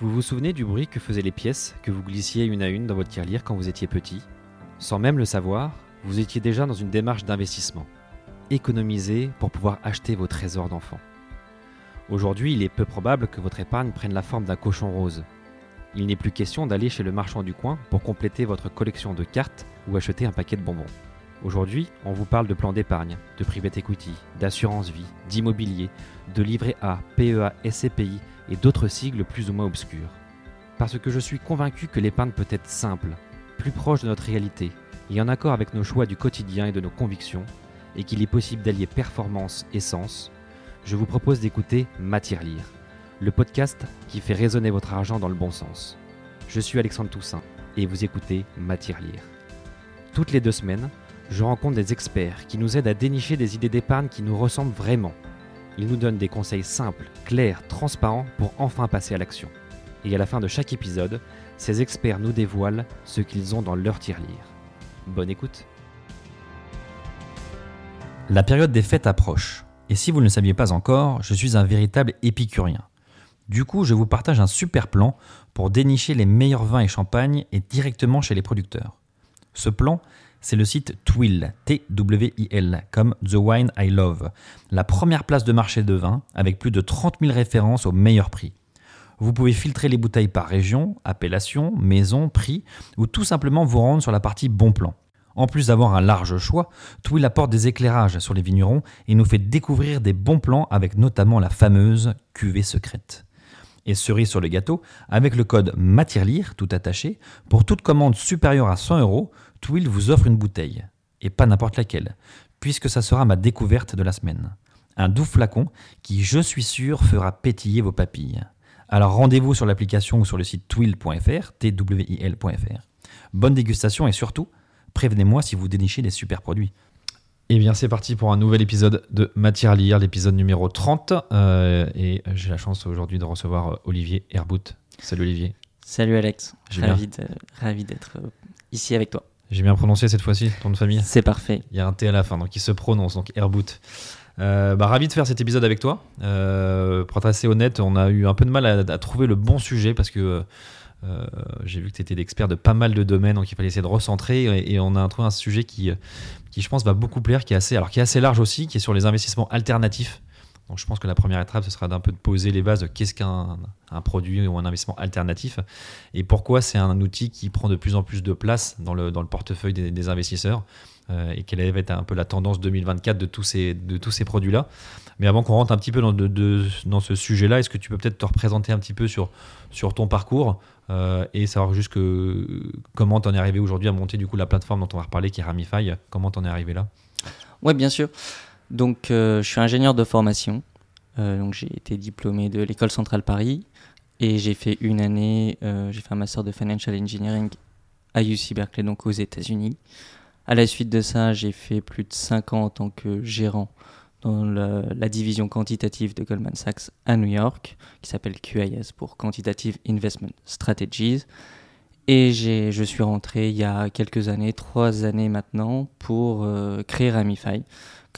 Vous vous souvenez du bruit que faisaient les pièces que vous glissiez une à une dans votre tirelire quand vous étiez petit? Sans même le savoir, vous étiez déjà dans une démarche d'investissement. Économiser pour pouvoir acheter vos trésors d'enfant. Aujourd'hui, il est peu probable que votre épargne prenne la forme d'un cochon rose. Il n'est plus question d'aller chez le marchand du coin pour compléter votre collection de cartes ou acheter un paquet de bonbons. Aujourd'hui, on vous parle de plan d'épargne, de private equity, d'assurance vie, d'immobilier, de livret A, PEA, SCPI et d'autres sigles plus ou moins obscurs. Parce que je suis convaincu que l'épargne peut être simple, plus proche de notre réalité, et en accord avec nos choix du quotidien et de nos convictions, et qu'il est possible d'allier performance et sens, je vous propose d'écouter Matière Lire, le podcast qui fait résonner votre argent dans le bon sens. Je suis Alexandre Toussaint, et vous écoutez Matière Lire. Toutes les deux semaines, je rencontre des experts qui nous aident à dénicher des idées d'épargne qui nous ressemblent vraiment. Ils nous donnent des conseils simples, clairs, transparents pour enfin passer à l'action. Et à la fin de chaque épisode, ces experts nous dévoilent ce qu'ils ont dans leur tirelire. Bonne écoute La période des fêtes approche. Et si vous ne le saviez pas encore, je suis un véritable épicurien. Du coup, je vous partage un super plan pour dénicher les meilleurs vins et champagnes et directement chez les producteurs. Ce plan, c'est le site Twill, T-W-I-L, comme The Wine I Love, la première place de marché de vin avec plus de 30 000 références au meilleur prix. Vous pouvez filtrer les bouteilles par région, appellation, maison, prix, ou tout simplement vous rendre sur la partie bon plan. En plus d'avoir un large choix, Twill apporte des éclairages sur les vignerons et nous fait découvrir des bons plans avec notamment la fameuse cuvée secrète. Et cerise sur le gâteau, avec le code MATIRLIRE, tout attaché, pour toute commande supérieure à 100 euros, Twill vous offre une bouteille. Et pas n'importe laquelle, puisque ça sera ma découverte de la semaine. Un doux flacon qui, je suis sûr, fera pétiller vos papilles. Alors rendez-vous sur l'application ou sur le site twill.fr, twil.fr. Bonne dégustation et surtout, prévenez-moi si vous dénichez des super produits. Eh bien, c'est parti pour un nouvel épisode de Matière à lire, l'épisode numéro 30. Euh, et j'ai la chance aujourd'hui de recevoir Olivier Herbout. Salut Olivier. Salut Alex, ravi d'être euh, ici avec toi. J'ai bien prononcé cette fois-ci ton nom de famille C'est parfait. Il y a un T à la fin, donc il se prononce, donc Herbout. Euh, bah, ravi de faire cet épisode avec toi. Euh, pour être assez honnête, on a eu un peu de mal à, trouver le bon sujet parce que euh, j'ai vu que tu étais l'expert de pas mal de domaines, donc il fallait essayer de recentrer et, on a trouvé un sujet qui, qui, je pense, va beaucoup plaire, qui est assez, alors qui est assez large aussi, qui est sur les investissements alternatifs. Donc je pense que la première étape, ce sera d'un peu de poser les bases de qu'est-ce qu'un un produit ou un investissement alternatif et pourquoi c'est un outil qui prend de plus en plus de place dans le, portefeuille des, investisseurs euh, et quelle va être un peu la tendance 2024 de tous ces, produits-là. Mais avant qu'on rentre un petit peu dans, ce sujet-là, est-ce que tu peux peut-être te représenter un petit peu sur, ton parcours euh, et savoir juste comment tu en es arrivé aujourd'hui à monter du coup la plateforme dont on va reparler qui est Ramify, comment tu en es arrivé là? Oui, bien sûr. Donc, euh, je suis ingénieur de formation. Euh, donc, j'ai été diplômé de l'école centrale Paris et j'ai fait une année, euh, j'ai fait un master de financial engineering à UC Berkeley, donc aux États-Unis. À la suite de ça, j'ai fait plus de 5 ans en tant que gérant dans la, division quantitative de Goldman Sachs à New York, qui s'appelle QIS pour Quantitative Investment Strategies. Et je suis rentré il y a quelques années, trois années maintenant, pour créer Ramify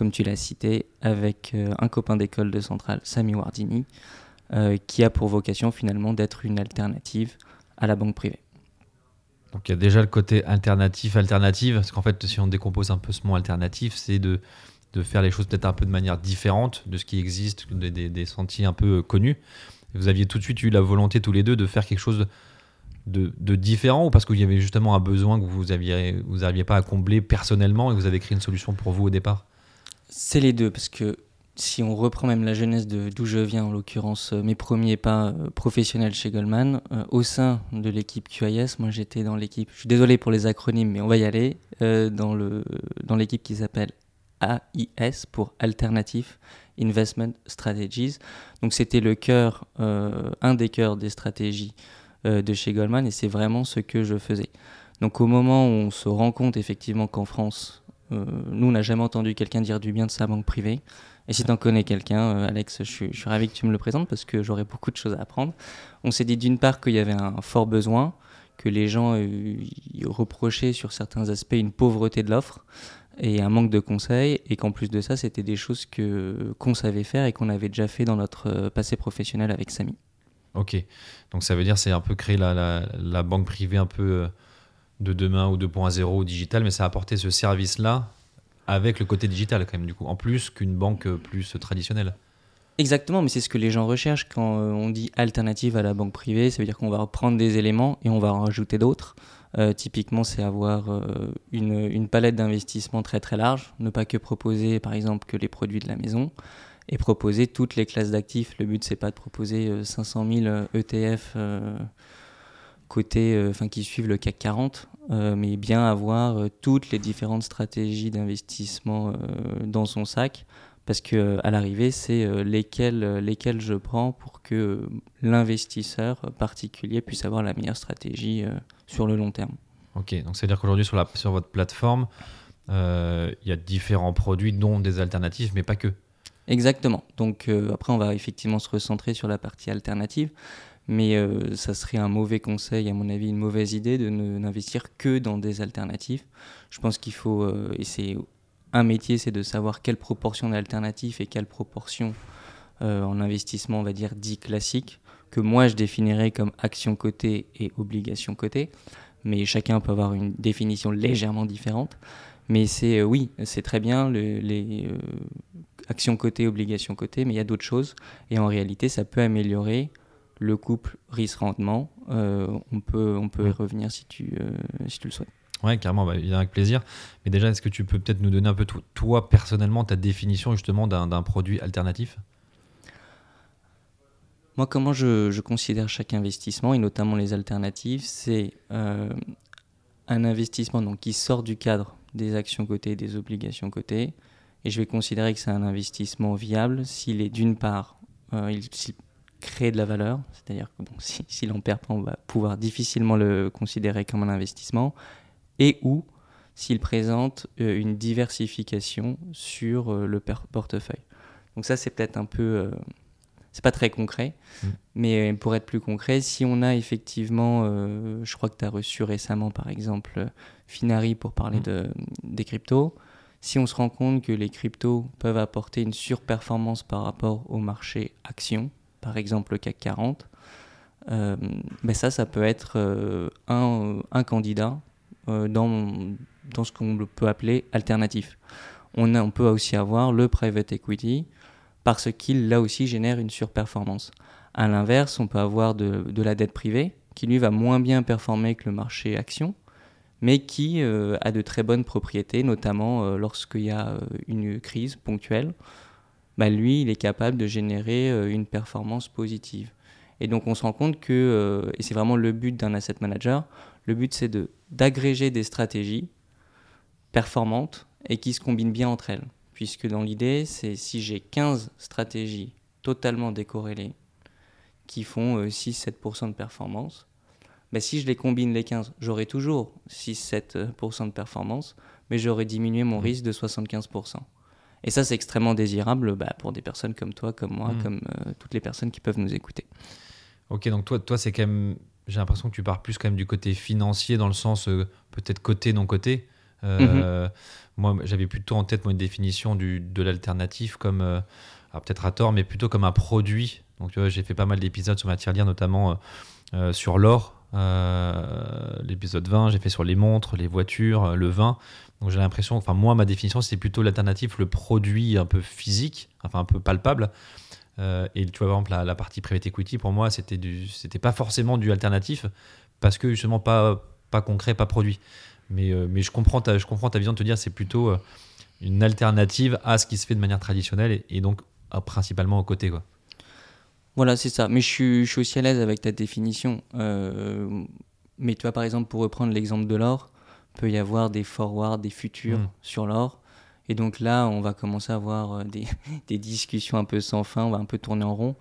comme tu l'as cité, avec euh, un copain d'école de Centrale, Sami Wardini, euh, qui a pour vocation finalement d'être une alternative à la banque privée. Donc il y a déjà le côté alternatif, alternative, parce qu'en fait, si on décompose un peu ce mot alternatif, c'est de, de faire les choses peut-être un peu de manière différente de ce qui existe, des, sentiers un peu euh, connus. Vous aviez tout de suite eu la volonté tous les deux de faire quelque chose de, de différent ou parce qu'il y avait justement un besoin que vous n'arriviez vous pas à combler personnellement et vous avez créé une solution pour vous au départ? C'est les deux, parce que si on reprend même la jeunesse d'où je viens, en l'occurrence euh, mes premiers pas euh, professionnels chez Goldman, euh, au sein de l'équipe QIS, moi j'étais dans l'équipe, je suis désolé pour les acronymes, mais on va y aller, dans l'équipe qui s'appelle AIS pour Alternative Investment Strategies. Donc c'était le cœur, un des cœurs des stratégies de chez Goldman et c'est vraiment ce que je faisais. Donc au moment où on se rend compte effectivement qu'en France, nous, on n'a jamais entendu quelqu'un dire du bien de sa banque privée. Et si tu en connais quelqu'un, euh, Alex, je suis, ravi que tu me le présentes parce que j'aurais beaucoup de choses à apprendre. On s'est dit d'une part qu'il y avait un fort besoin, que les gens euh, reprochaient sur certains aspects une pauvreté de l'offre et un manque de conseils, et qu'en plus de ça, c'était des choses que qu'on savait faire et qu'on avait déjà fait dans notre passé professionnel avec Samy. Ok, donc ça veut dire c'est un peu créer la, la, banque privée un peu euh, de demain ou 2.0 ou digital, mais ça a apporté ce service-là avec le côté digital quand même du coup, en plus qu'une banque plus traditionnelle. Exactement, mais c'est ce que les gens recherchent quand euh, on dit alternative à la banque privée, ça veut dire qu'on va reprendre des éléments et on va en rajouter d'autres. Euh, typiquement, c'est avoir euh, une, une, palette d'investissement très très large, ne pas que proposer par exemple que les produits de la maison et proposer toutes les classes d'actifs. Le but, c'est pas de proposer 500 000 ETF côté, enfin qui suivent le CAC 40, mais bien avoir toutes les différentes stratégies d'investissement dans son sac parce que à l'arrivée, c'est lesquels, lesquels je prends pour que l'investisseur particulier puisse avoir la meilleure stratégie sur le long terme. Ok, donc c'est-à-dire qu'aujourd'hui sur, sur votre plateforme, il y a différents produits, dont des alternatives, mais pas que. Exactement. Donc après, on va effectivement se recentrer sur la partie alternative, mais ça serait un mauvais conseil, à mon avis, une mauvaise idée de n'investir que dans des alternatives. Je pense qu'il faut, et c'est un métier, c'est de savoir quelle proportion d'alternatives et quelle proportion en investissement, on va dire, dit classique, que moi je définirais comme action cotée et obligation cotée. Mais chacun peut avoir une définition légèrement différente. Mais c'est oui, c'est très bien les actions cotées, obligations cotées, mais il y a d'autres choses. Et en réalité, ça peut améliorer le couple risque-rendement. on peut, on peut y revenir si tu, si tu le souhaites. Ouais, carrément, bah, avec plaisir. Mais déjà, est-ce que tu peux peut-être nous donner un peu, toi, personnellement, ta définition justement d'un produit alternatif? Moi, comment je, je, considère chaque investissement, et notamment les alternatives, c'est euh, un investissement donc, qui sort du cadre des actions cotées et des obligations cotées. Et je vais considérer que c'est un investissement viable s'il est d'une part, euh, il, crée de la valeur, c'est-à-dire que bon, si, en perd pas, on va pouvoir difficilement le considérer comme un investissement, et ou s'il présente euh, une diversification sur euh, le portefeuille. Donc ça, c'est peut-être un peu... Euh, c'est pas très concret, mm. mais pour être plus concret, si on a effectivement, je crois que tu as reçu récemment par exemple Finari pour parler mm. de, des cryptos, si on se rend compte que les cryptos peuvent apporter une surperformance par rapport au marché action, par exemple le CAC 40, euh, ben ça, peut être un, un, candidat euh, dans, dans ce qu'on peut appeler alternatif. On, peut aussi avoir le private equity parce qu'il, là aussi, génère une surperformance. À l'inverse, on peut avoir de, la dette privée qui, lui, va moins bien performer que le marché action, mais qui euh, a de très bonnes propriétés, notamment euh, lorsqu'il y a une crise ponctuelle. Bah, lui, il est capable de générer une performance positive. Et donc, on se rend compte que, et c'est vraiment le but d'un asset manager, le but, c'est de, d'agréger des stratégies performantes et qui se combinent bien entre elles. Puisque dans l'idée, c'est si j'ai 15 stratégies totalement décorrélées qui font 6-7% euh, de performance, ben si je les combine les 15, j'aurai toujours 6-7% de performance, mais j'aurai diminué mon mmh. risque de 75%. Et ça, c'est extrêmement désirable bah, pour des personnes comme toi, comme moi, mmh. comme euh, toutes les personnes qui peuvent nous écouter. Ok, donc toi, toi c'est quand même j'ai l'impression que tu pars plus quand même du côté financier dans le sens euh, peut-être côté non côté. Euh, mhm. Moi, j'avais plutôt en tête moi, une définition du, de l'alternative comme, peut-être à tort, mais plutôt comme un produit. Donc, tu vois, j'ai fait pas mal d'épisodes sur ma tirelire, notamment sur l'or, l'épisode 20, j'ai fait sur les montres, les voitures, le vin. Donc, j'ai l'impression, enfin, moi, ma définition, c'est plutôt l'alternative, le produit un peu physique, enfin, un peu palpable. Euh, et tu vois, par exemple, la, partie private equity, pour moi, c'était du, c'était pas forcément du alternatif parce que justement pas, pas concret, pas produit. Mais, euh, mais je, comprends ta, je comprends ta vision de te dire c'est plutôt euh, une alternative à ce qui se fait de manière traditionnelle et, donc principalement au côté. Quoi. Voilà, c'est ça. Mais je suis, je suis, aussi à l'aise avec ta définition. mais tu vois, par exemple, pour reprendre l'exemple de l'or, peut y avoir des forwards, des futurs hmm. sur l'or. Et donc là, on va commencer à avoir euh, des, des, discussions un peu sans fin, on va un peu tourner en rond.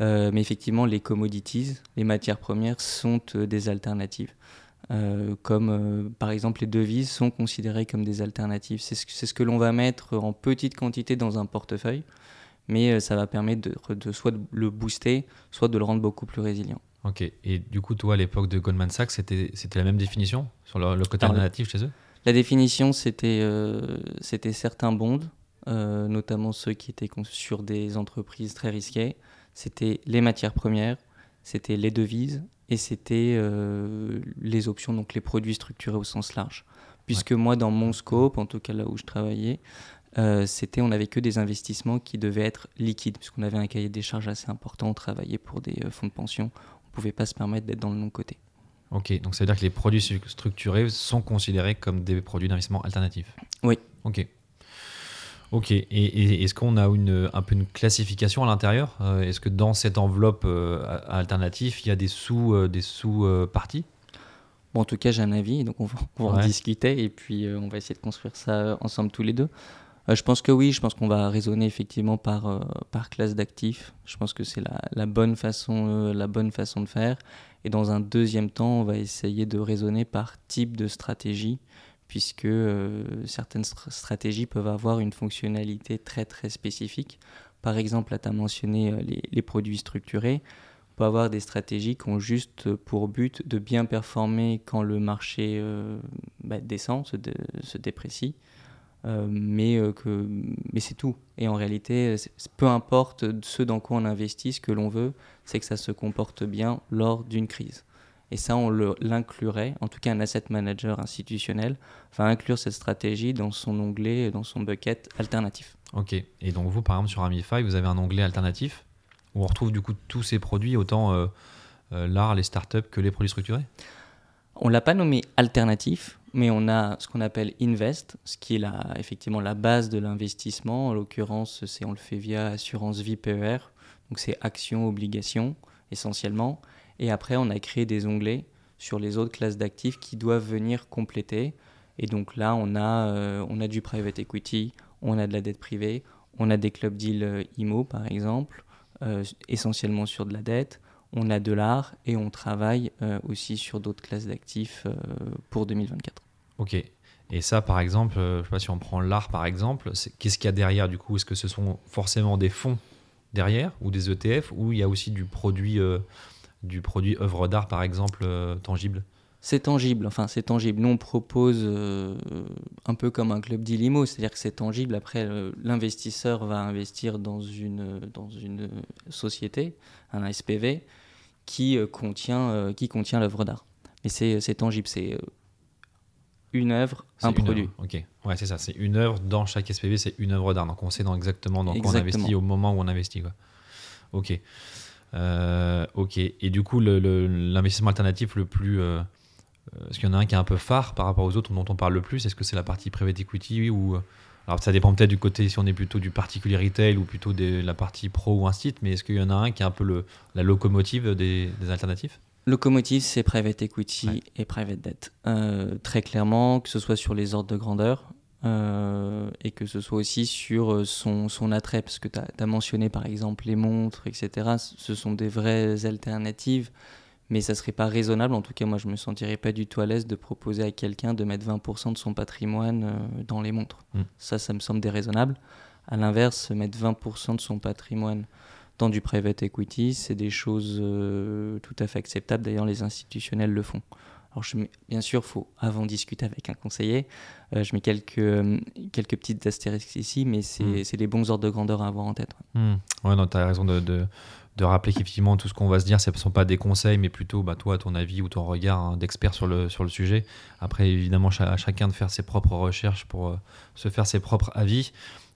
Euh, mais effectivement, les commodities, les matières premières sont euh, des alternatives. comme par exemple les devises sont considérées comme des alternatives. C'est ce, ce, que l'on va mettre en petite quantité dans un portefeuille, mais ça va permettre de, de, soit de le booster, soit de le rendre beaucoup plus résilient. Ok, et du coup, toi, à l'époque de Goldman Sachs, c'était la même définition sur le, côté alternatif chez eux? la définition, c'était euh, certains bonds, euh, notamment ceux qui étaient sur des entreprises très risquées. C'était les matières premières, c'était les devises et c'était les options, donc les produits structurés au sens large. Puisque moi, dans mon scope, en tout cas là où je travaillais, c'était on n'avait que des investissements qui devaient être liquides, puisqu'on avait un cahier des charges assez important, on travaillait pour des fonds de pension, ne pouvait pas se permettre d'être dans le non-côté. Ok, donc ça veut dire que les produits structurés sont considérés comme des produits d'investissement alternatifs Oui. Ok. Ok, et, est-ce qu'on a une, un peu une classification à l'intérieur? Euh, Est-ce que dans cette enveloppe euh, alternative, il y a des sous, euh, sous parties? Bon, En tout cas, j'ai un avis, donc on va, en discuter et puis on va essayer de construire ça ensemble tous les deux. Je pense que oui, je pense qu'on va raisonner effectivement par, par classe d'actifs. Je pense que c'est la, la, bonne façon, la bonne façon de faire. Et dans un deuxième temps, on va essayer de raisonner par type de stratégie puisque euh, certaines stratégies peuvent avoir une fonctionnalité très très spécifique. Par exemple, tu as mentionné euh, les, produits structurés. On peut avoir des stratégies qui ont juste pour but de bien performer quand le marché euh, bah, descend, se, déprécie. Mais que, mais c'est tout. Et en réalité, peu importe ce dans quoi on investit, ce que l'on veut, c'est que ça se comporte bien lors d'une crise. Et ça, on l'inclurait, en tout cas un asset manager institutionnel va inclure cette stratégie dans son onglet, dans son bucket alternatif. Ok, et donc vous, par exemple, sur Amify, vous avez un onglet alternatif où on retrouve du coup tous ces produits, autant euh, euh, l'art, les startups que les produits structurés? On l'a pas nommé alternatif, mais on a ce qu'on appelle Invest, ce qui est effectivement la base de l'investissement. En l'occurrence, c'est on le fait via assurance vie PER, donc c'est actions, obligations essentiellement. Et après, on a créé des onglets sur les autres classes d'actifs qui doivent venir compléter. Et donc là, on a, euh, on a du private equity, on a de la dette privée, on a des club deals euh, IMO par exemple, euh, essentiellement sur de la dette, on a de l'art et on travaille aussi sur d'autres classes d'actifs pour 2024. Ok. Et ça, par exemple, je sais pas si on prend l'art par exemple, qu'est-ce qu'il y a derrière du coup? Est-ce que ce sont forcément des fonds derrière ou des ETF ou il y a aussi du produit du produit œuvre d'art, par exemple, euh, tangible? C'est tangible, enfin c'est tangible. Nous on propose euh, un peu comme un club d'Ilimo, c'est-à-dire que c'est tangible. Après, l'investisseur va investir dans une, dans une société, un SPV, qui euh, contient, qui contient l'œuvre d'art. Mais c'est tangible, c'est une œuvre, un produit. Ok, ouais, c'est ça, c'est une œuvre dans chaque SPV, c'est une œuvre d'art. Donc on sait dans exactement dans quoi on investit au moment où on investit. Quoi. Ok. Euh, ok. Et du coup, l'investissement alternatif le plus. Euh, euh, est-ce qu'il y en a un qui est un peu phare par rapport aux autres dont on parle le plus? Est-ce que c'est la partie private equity ou alors ça dépend peut-être du côté si on est plutôt du particulier retail ou plutôt de la partie pro ou instit, mais est-ce qu'il y en a un qui est un peu le, la locomotive des, des alternatifs Locomotive, c'est private equity et private debt. très clairement, que ce soit sur les ordres de grandeur, euh, et que ce soit aussi sur euh, son, son attrait, parce que tu as, mentionné par exemple les montres, etc. Ce sont des vraies alternatives, mais ça serait pas raisonnable, en tout cas moi je me sentirais pas du tout à l'aise de proposer à quelqu'un de mettre 20% de son patrimoine euh, dans les montres. Mm. Ça, ça me semble déraisonnable. À l'inverse, mettre 20% de son patrimoine dans du private equity, c'est des choses tout à fait acceptables, d'ailleurs les institutionnels le font. Alors, je bien sûr, faut avant discuter avec un conseiller. Euh, je mets quelques, euh, quelques petites astérisques ici, mais c'est hmm. les bons ordres de grandeur à avoir en tête. Ouais, ouais non, tu as raison de, de, de rappeler qu'effectivement, tout ce qu'on va se dire, ce ne sont pas des conseils, mais plutôt bah, toi, ton avis ou ton regard hein, d'expert sur le, sur le sujet. Après, évidemment, à chacun de faire ses propres recherches pour euh, se faire ses propres avis.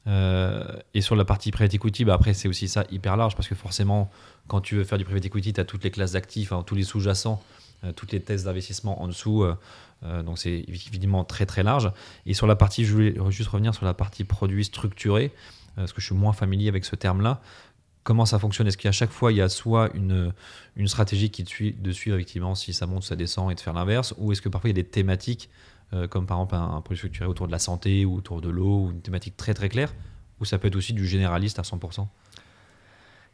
et sur la partie private equity, bah après, c'est aussi ça hyper large parce que forcément, quand tu veux faire du private equity, tu as toutes les classes d'actifs, hein, tous les sous-jacents euh, toutes les thèses d'investissement en dessous. Euh, euh, donc c'est évidemment très très large. Et sur la partie, je voulais juste revenir sur la partie produit structuré, parce que je suis moins familier avec ce terme-là. Comment ça fonctionne Est-ce qu'à chaque fois, il y a soit une, une stratégie qui suit de suivre effectivement si ça monte, ça descend et de faire l'inverse Ou est-ce que parfois il y a des thématiques, comme par exemple un, produit structuré autour de la santé ou autour de l'eau, ou une thématique très très claire Ou ça peut être aussi du généraliste à 100%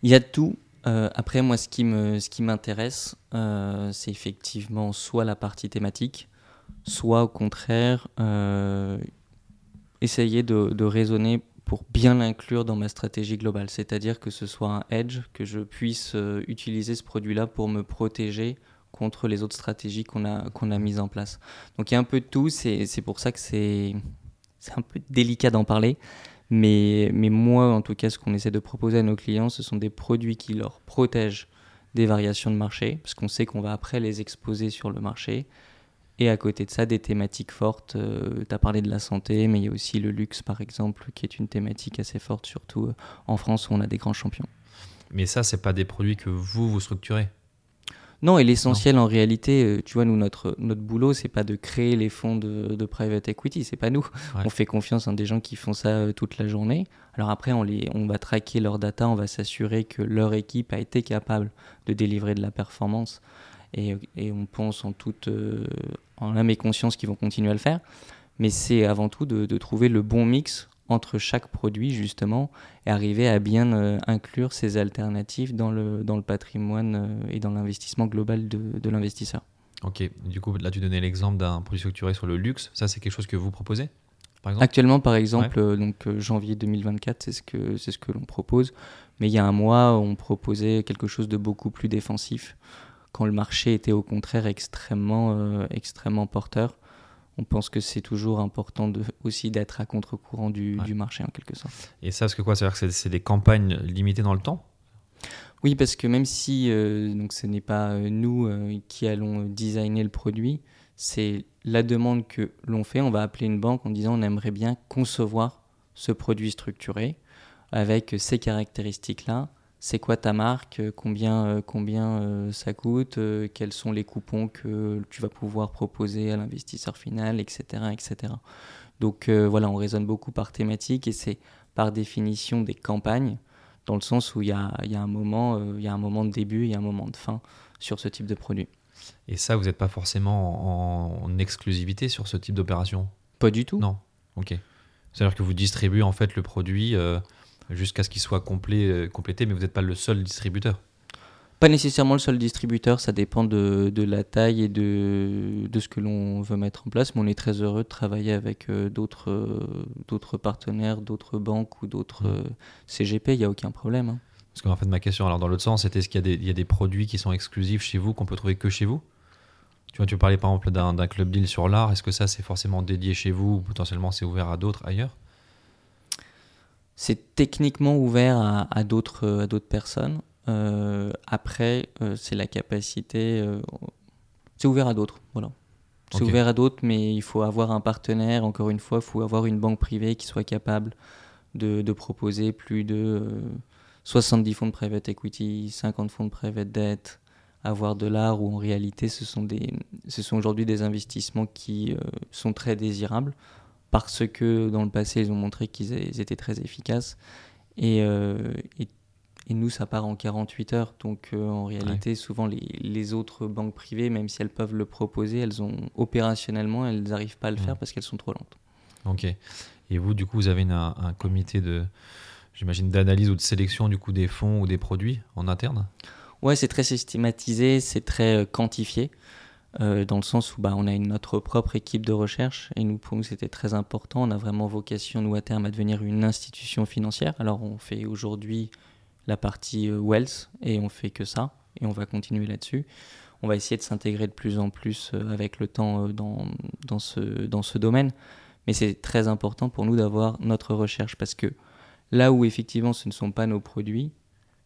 Il y a tout. Euh, après, moi, ce qui, me, ce qui m'intéresse, euh, c'est effectivement soit la partie thématique, soit au contraire, euh, essayer de, de, raisonner pour bien l'inclure dans ma stratégie globale. C'est-à-dire que ce soit un edge, que je puisse utiliser ce produit-là pour me protéger contre les autres stratégies qu'on a, a mises en place. Donc il y a un peu de tout, c'est, pour ça que c'est, c'est un peu délicat d'en parler. Mais, mais moi, en tout cas, ce qu'on essaie de proposer à nos clients, ce sont des produits qui leur protègent des variations de marché, parce qu'on sait qu'on va après les exposer sur le marché. Et à côté de ça, des thématiques fortes. Euh, tu as parlé de la santé, mais il y a aussi le luxe, par exemple, qui est une thématique assez forte, surtout euh, en France où on a des grands champions. Mais ça, c'est pas des produits que vous, vous structurez? Non, et l'essentiel en réalité, euh, tu vois, nous, notre, notre boulot, c'est pas de créer les fonds de, de private equity, c'est pas nous. On fait confiance en des gens qui font ça toute la journée. Alors après, on, les, on va traquer leurs data, on va s'assurer que leur équipe a été capable de délivrer de la performance. Et, et on pense en toute, en âme et conscience qu'ils vont continuer à le faire. Mais c'est avant tout de, trouver le bon mix entre chaque produit, justement, et arriver à bien euh, inclure ces alternatives dans le, dans le patrimoine euh, et dans l'investissement global de, de l'investisseur. Ok, du coup, là, tu donnais l'exemple d'un produit structuré sur le luxe. Ça, c'est quelque chose que vous proposez par Actuellement, par exemple, euh, donc, janvier 2024, c'est ce que, c'est ce que l'on propose. Mais il y a un mois, on proposait quelque chose de beaucoup plus défensif quand le marché était au contraire extrêmement, euh, extrêmement porteur. On pense que c'est toujours important de, aussi d'être à contre-courant du, du, marché en quelque sorte. Et ça, parce que quoi C'est-à-dire que c'est des campagnes limitées dans le temps? Oui, parce que même si euh, donc ce n'est pas euh, nous qui allons designer le produit, c'est la demande que l'on fait. On va appeler une banque en disant on aimerait bien concevoir ce produit structuré avec ces caractéristiques-là c'est quoi ta marque, euh, combien, euh, combien euh, ça coûte, quels sont les coupons que tu vas pouvoir proposer à l'investisseur final, etc. etc. Donc voilà, on raisonne beaucoup par thématique et c'est par définition des campagnes, dans le sens où il y a, y a, un moment, il y a un moment de début, il y a un moment de fin sur ce type de produit. Et ça, vous n'êtes pas forcément en, exclusivité sur ce type d'opération? Pas du tout. Non, ok. C'est-à-dire que vous distribuez en fait le produit jusqu'à ce qu'il soit complet, euh, complété, mais vous n'êtes pas le seul distributeur. Pas nécessairement le seul distributeur, ça dépend de, de la taille et de, de ce que l'on veut mettre en place, mais on est très heureux de travailler avec euh, d'autres euh, d'autres partenaires, d'autres banques ou d'autres mmh. CGP, il n'y a aucun problème. Hein. Parce qu'en fait, ma question, alors dans l'autre sens, c'était est-ce qu'il y, y, a des produits qui sont exclusifs chez vous, qu'on peut trouver que chez vous? Tu vois, tu parlais par exemple d'un club deal sur l'art, est-ce que ça c'est forcément dédié chez vous ou potentiellement c'est ouvert à d'autres ailleurs? C'est techniquement ouvert à, d'autres à d'autres personnes. Euh, après, euh, c'est la capacité. Euh, c'est ouvert à d'autres, voilà. C'est ouvert à d'autres, mais il faut avoir un partenaire. Encore une fois, il faut avoir une banque privée qui soit capable de, de proposer plus de 70 fonds de private equity, 50 fonds de private debt, avoir de l'art où en réalité ce sont, des, ce sont aujourd'hui des investissements qui sont très désirables parce que dans le passé, ils ont montré qu'ils étaient très efficaces. Euh, et, et, nous, ça part en 48 heures. Donc, euh, en réalité, souvent, les, les, autres banques privées, même si elles peuvent le proposer, elles ont opérationnellement, elles n'arrivent pas à le faire parce qu'elles sont trop lentes. Ok. Et vous, du coup, vous avez un, un comité de, j'imagine, d'analyse ou de sélection du coup des fonds ou des produits en interne? Ouais, c'est très systématisé, c'est très euh, quantifié. Euh, dans le sens où bah, on a une, notre propre équipe de recherche et nous, pour nous, c'était très important. On a vraiment vocation, nous, à terme, à devenir une institution financière. Alors, on fait aujourd'hui la partie euh, Wealth et on fait que ça et on va continuer là-dessus. On va essayer de s'intégrer de plus en plus euh, avec le temps dans, dans, ce, dans ce domaine. Mais c'est très important pour nous d'avoir notre recherche parce que là où effectivement ce ne sont pas nos produits,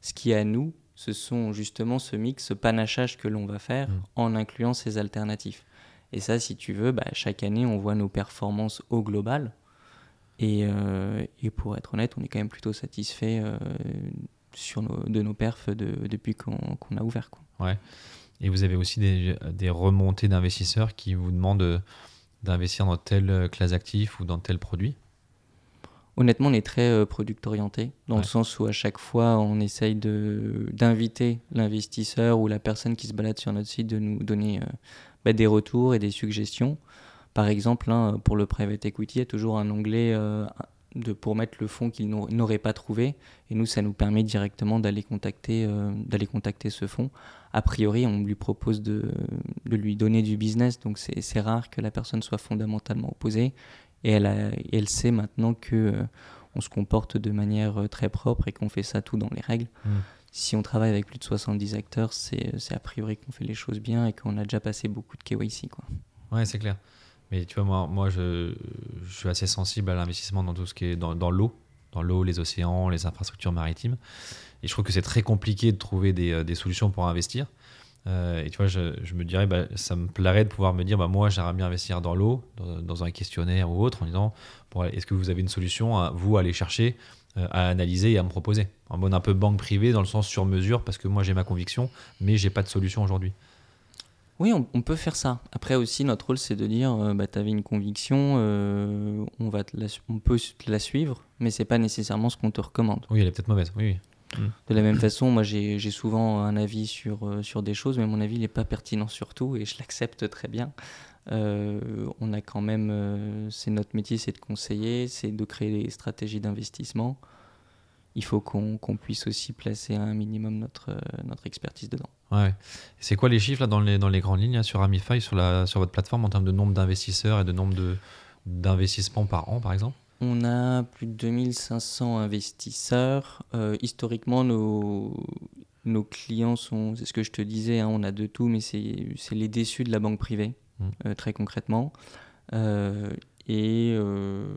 ce qui est à nous, ce sont justement ce mix, ce panachage que l'on va faire mm. en incluant ces alternatives. Et ça, si tu veux, bah, chaque année, on voit nos performances au global. Et, euh, et pour être honnête, on est quand même plutôt satisfait euh, sur de nos perfs depuis qu'on a ouvert. Quoi. Ouais. Et vous avez aussi des, des remontées d'investisseurs qui vous demandent d'investir dans telle classe d'actifs ou dans tel produit? Honnêtement, on est très euh, product orienté, dans le sens où à chaque fois, on essaye d'inviter l'investisseur ou la personne qui se balade sur notre site de nous donner euh, bah, des retours et des suggestions. Par exemple, hein, pour le private equity, il y a toujours un onglet euh, de, pour mettre le fonds qu'il n'aurait pas trouvé. Et nous, ça nous permet directement d'aller contacter, d'aller contacter ce fonds. A priori, on lui propose de, de lui donner du business, donc c'est rare que la personne soit fondamentalement opposée et elle, elle sait maintenant que euh, on se comporte de manière euh, très propre et qu'on fait ça tout dans les règles. Mm. Si on travaille avec plus de 70 acteurs, c'est a priori qu'on fait les choses bien et qu'on a déjà passé beaucoup de KYC. Quoi. Ouais, c'est clair. Mais tu vois, moi, moi je, je suis assez sensible à l'investissement dans tout ce qui est dans, dans l'eau. dans l'eau, les océans, les infrastructures maritimes. Et je trouve que c'est très compliqué de trouver des, des solutions pour investir. Et tu vois, je, je me dirais, bah, ça me plairait de pouvoir me dire, bah, moi, j'aimerais bien investir dans l'eau, dans, dans, un questionnaire ou autre, en disant, bon, est-ce que vous avez une solution, à, vous, à aller chercher euh, à analyser et à me proposer? En mode un peu banque privée, dans le sens sur mesure, parce que moi j'ai ma conviction, mais j'ai pas de solution aujourd'hui. Oui, on, peut faire ça. Après aussi, notre rôle, c'est de dire, euh, bah, tu avais une conviction, euh, on, va on peut la suivre, mais c'est pas nécessairement ce qu'on te recommande. Oui, elle est peut-être mauvaise. Oui, oui. De la même façon, moi j'ai souvent un avis sur, sur des choses, mais mon avis n'est pas pertinent sur tout et je l'accepte très bien. Euh, on a quand même, euh, c'est notre métier, c'est de conseiller, c'est de créer des stratégies d'investissement. Il faut qu'on puisse aussi placer un minimum notre, euh, notre expertise dedans. Ouais. C'est quoi les chiffres là, dans, les, dans les grandes lignes sur Amify, sur, la, sur votre plateforme en termes de nombre d'investisseurs et de nombre d'investissements par an, par exemple? On a plus de 2500 investisseurs. historiquement, nos, nos clients sont, c'est ce que je te disais, hein, on a de tout, mais c'est les déçus de la banque privée. Mm. Euh, très concrètement. Euh, et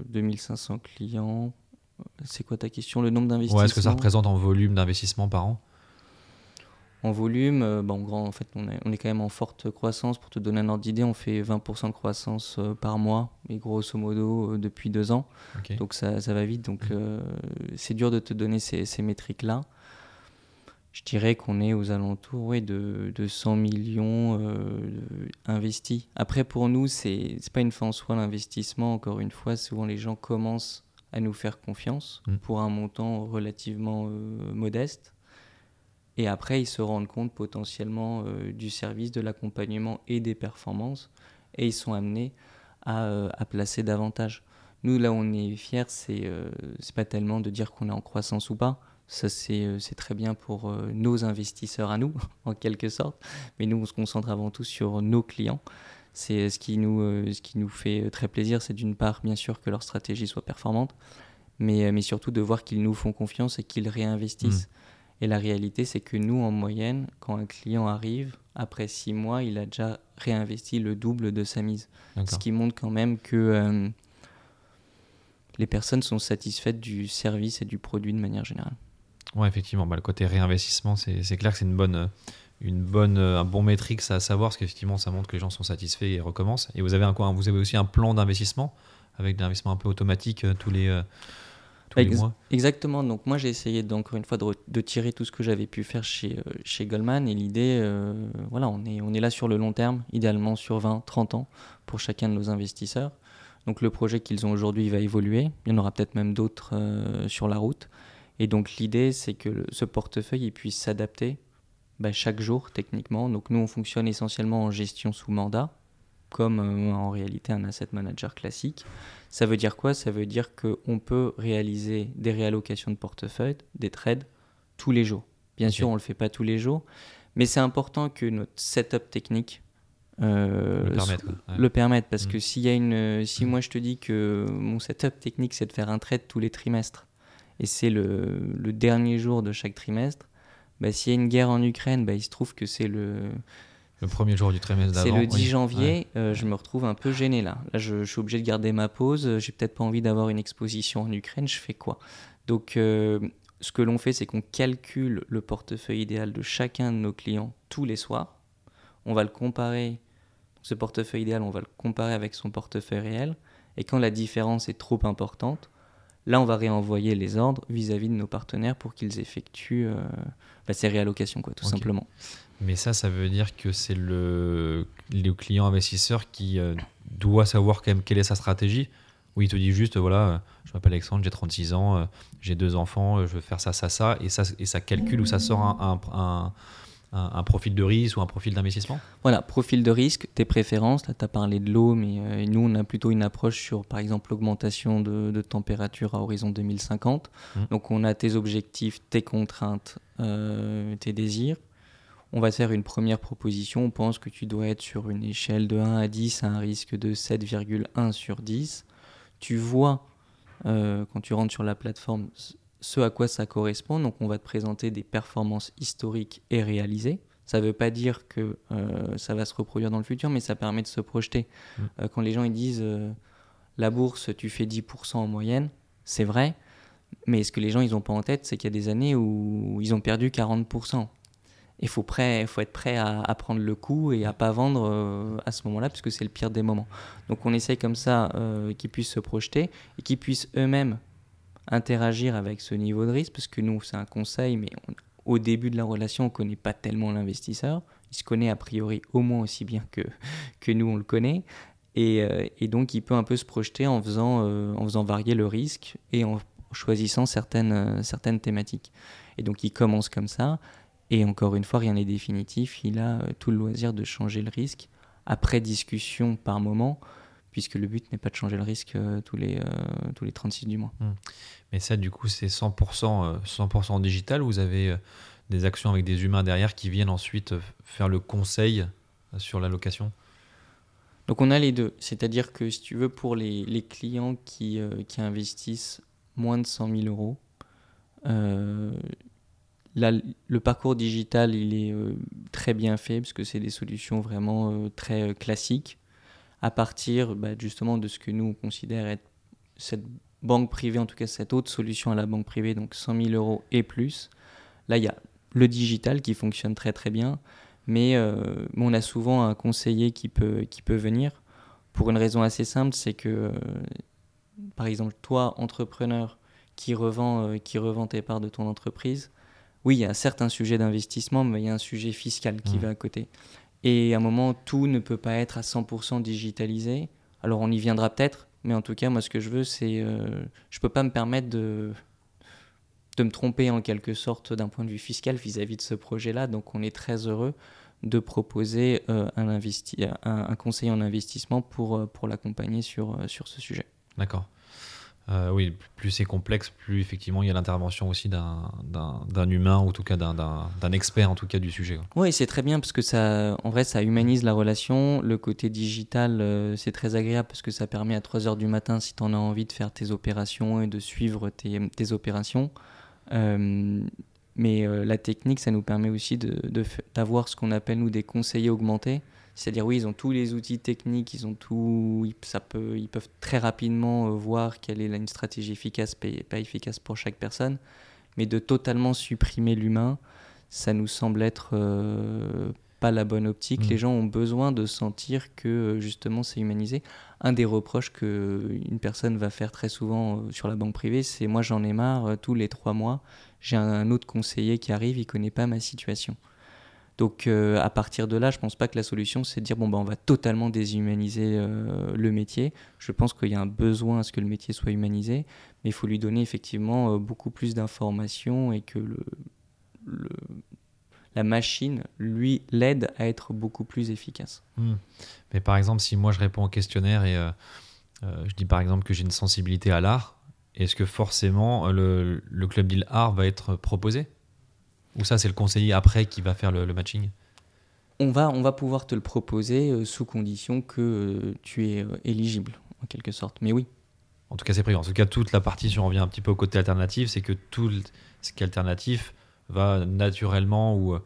2500 euh, clients. C'est quoi ta question? Le nombre d'investissements Est-ce que ça représente en volume d'investissement par an? En volume, bon, grand, en fait, on est, on est, quand même en forte croissance. Pour te donner un ordre d'idée, on fait 20% de croissance par mois, et grosso modo depuis deux ans. Donc ça, ça, va vite. Donc mm. c'est dur de te donner ces, ces métriques-là je dirais qu'on est aux alentours ouais, de, de 100 millions euh, investis. Après, pour nous, ce n'est pas une fin en soi l'investissement. Encore une fois, souvent les gens commencent à nous faire confiance mm. pour un montant relativement euh, modeste. Et après, ils se rendent compte potentiellement euh, du service, de l'accompagnement et des performances. Et ils sont amenés à, à placer davantage. Nous, là, on est fiers, c'est c'est pas tellement de dire qu'on est en croissance ou pas ça, euh, c'est très bien pour euh, nos investisseurs à nous, en quelque sorte. Mais nous, on se concentre avant tout sur nos clients. C'est euh, ce, qui nous, ce qui nous fait très plaisir. C'est d'une part, bien sûr, que leur stratégie soit performante, mais, mais surtout de voir qu'ils nous font confiance et qu'ils réinvestissent. Mmh. Et la réalité, c'est que nous, en moyenne, quand un client arrive, après six mois, il a déjà réinvesti le double de sa mise. Ce qui montre quand même que les personnes sont satisfaites du service et du produit de manière générale. Ouais, effectivement, bah, le côté réinvestissement, c'est clair que c'est une bonne, une bonne, un bon métrique à savoir, parce qu'effectivement, ça montre que les gens sont satisfaits et recommencent. Et vous avez, un, vous avez aussi un plan d'investissement, avec des investissements un peu automatiques euh, tous les, euh, tous les mois Exactement. Donc, moi, j'ai essayé, encore une fois, de, de, tirer tout ce que j'avais pu faire chez, euh, chez Goldman. Et l'idée, voilà, on est, on est là sur le long terme, idéalement sur 20, 30 ans, pour chacun de nos investisseurs. Donc, le projet qu'ils ont aujourd'hui va évoluer. Il y en aura peut-être même d'autres sur la route. Et donc l'idée, c'est que ce portefeuille puisse s'adapter bah, chaque jour techniquement. Donc nous, on fonctionne essentiellement en gestion sous mandat, comme euh, en réalité un asset manager classique. Ça veut dire quoi? Ça veut dire qu'on peut réaliser des réallocations de portefeuille, des trades, tous les jours. Bien sûr, on ne le fait pas tous les jours, mais c'est important que notre setup technique euh, le, permette, parce que mm. s'il y a une, si moi je te dis que mon setup technique c'est de faire un trade tous les trimestres et c'est le, le, dernier jour de chaque trimestre, bah, s'il y a une guerre en Ukraine, bah, il se trouve que c'est le... Le premier jour du trimestre d'avant. C'est le 10 janvier, euh, je me retrouve un peu gêné là. Là, je, suis obligé de garder ma pause, j'ai peut-être pas envie d'avoir une exposition en Ukraine, je fais quoi? Donc, euh, ce que l'on fait, c'est qu'on calcule le portefeuille idéal de chacun de nos clients tous les soirs. On va le comparer, ce portefeuille idéal, on va le comparer avec son portefeuille réel. Et quand la différence est trop importante, Là, on va réenvoyer les ordres vis-à-vis de nos partenaires pour qu'ils effectuent euh, bah, ces réallocations, quoi, tout simplement. Mais ça, ça veut dire que c'est le, le client investisseur qui euh, doit savoir quand même quelle est sa stratégie. Ou il te dit juste, voilà, euh, je m'appelle Alexandre, j'ai 36 ans, j'ai deux enfants, je veux faire ça, ça, ça, et ça, et ça calcule ou ça sort un un, profil de risque ou un profil d'investissement? Voilà, profil de risque, tes préférences. Là, tu as parlé de l'eau, mais euh, nous, on a plutôt une approche sur, par exemple, l'augmentation de, température à horizon 2050. Mmh. Donc, on a tes objectifs, tes contraintes, euh, tes désirs. On va faire une première proposition. On pense que tu dois être sur une échelle de 1 à 10 à un risque de 7,1 sur 10. Tu vois, euh, quand tu rentres sur la plateforme, ce à quoi ça correspond. Donc on va te présenter des performances historiques et réalisées. Ça ne veut pas dire que euh, ça va se reproduire dans le futur, mais ça permet de se projeter. Mm. Euh, quand les gens ils disent la bourse, tu fais 10% en moyenne, c'est vrai, Mais ce que les gens ils ont pas en tête, c'est qu'il y a des années où ils ont perdu 40%. Il faut, faut être prêt à, prendre le coup et à pas vendre euh, à ce moment-là, parce que c'est le pire des moments. Donc on essaye comme ça euh, qu'ils puissent se projeter et qu'ils puissent eux-mêmes interagir avec ce niveau de risque, parce que nous, c'est un conseil, mais au début de la relation, on ne connaît pas tellement l'investisseur. Il se connaît a priori au moins aussi bien que, que nous, on le connaît. Et, euh, et donc, il peut un peu se projeter en faisant, en faisant varier le risque et en choisissant certaines, certaines thématiques. Et donc, il commence comme ça. Et encore une fois, rien n'est définitif. Il a euh, tout le loisir de changer le risque après discussion par moment, puisque le but n'est pas de changer le risque euh, tous, les, euh, tous les 36 du mois. Hmm. Mais ça, du coup, c'est 100%, 100 digital. Vous avez des actions avec des humains derrière qui viennent ensuite faire le conseil sur la location donc on a les deux, c'est-à-dire que si tu veux, pour les, les clients qui, qui, investissent moins de 100 000 euros, le parcours digital, il est euh, très bien fait parce que c'est des solutions vraiment euh, très euh, classiques à partir bah, justement de ce que nous on considère être cette banque privée, en tout cas cette autre solution à la banque privée, donc 100 000 euros et plus. Là, il y a le digital qui fonctionne très très bien, mais on a souvent un conseiller qui peut, qui peut venir pour une raison assez simple, c'est que par exemple toi, entrepreneur qui revend, qui revend tes parts de ton entreprise, oui, il y a certes un sujet d'investissement, mais il y a un sujet fiscal qui mmh. va à côté. Et à un moment, tout ne peut pas être à 100% digitalisé. Alors on y viendra peut-être, mais en tout cas, moi, ce que je veux, c'est... Euh, je ne peux pas me permettre de, de me tromper en quelque sorte d'un point de vue fiscal vis-à-vis de ce projet-là. Donc on est très heureux de proposer euh, un, investi un, conseiller en investissement pour, euh, pour l'accompagner sur, sur ce sujet. D'accord. Euh, oui, plus c'est complexe, plus effectivement il y a l'intervention aussi d'un humain, ou en tout cas d'un expert en tout cas du sujet. Oui, c'est très bien parce que ça, en vrai, ça humanise la relation. Le côté digital, euh, c'est très agréable parce que ça permet à 3 heures du matin, si tu en as envie de faire tes opérations et de suivre tes, opérations. Euh, mais la technique, ça nous permet aussi d'avoir de, ce qu'on appelle nous des conseillers augmentés. C'est-à-dire, oui, ils ont tous les outils techniques, ils ont tout, ça peut, ils peuvent très rapidement euh, voir quelle est une stratégie efficace, pas efficace pour chaque personne, mais de totalement supprimer l'humain, ça nous semble être euh, pas la bonne optique. Mm. Les gens ont besoin de sentir que euh, justement c'est humanisé. Un des reproches que une personne va faire très souvent sur la banque privée, c'est moi j'en ai marre, tous les trois mois, j'ai un autre conseiller qui arrive, il connaît pas ma situation. Donc euh, à partir de là, je pense pas que la solution c'est de dire bon ben on va totalement déshumaniser euh, le métier. Je pense qu'il y a un besoin à ce que le métier soit humanisé, mais il faut lui donner effectivement euh, beaucoup plus d'informations et que la machine lui l'aide à être beaucoup plus efficace. Hmm. Mais par exemple, si moi je réponds au questionnaire et je dis par exemple que j'ai une sensibilité à l'art, est-ce que forcément le, le club d'île art va être proposé? Ou ça, c'est le conseiller après qui va faire le, matching? On va, on va pouvoir te le proposer euh, sous condition que euh, tu es euh, éligible, en quelque sorte. Mais oui. En tout cas, c'est prévu. En tout cas, toute la partie, si on revient un petit peu au côté alternatif, c'est que tout ce qui est alternatif va naturellement ou,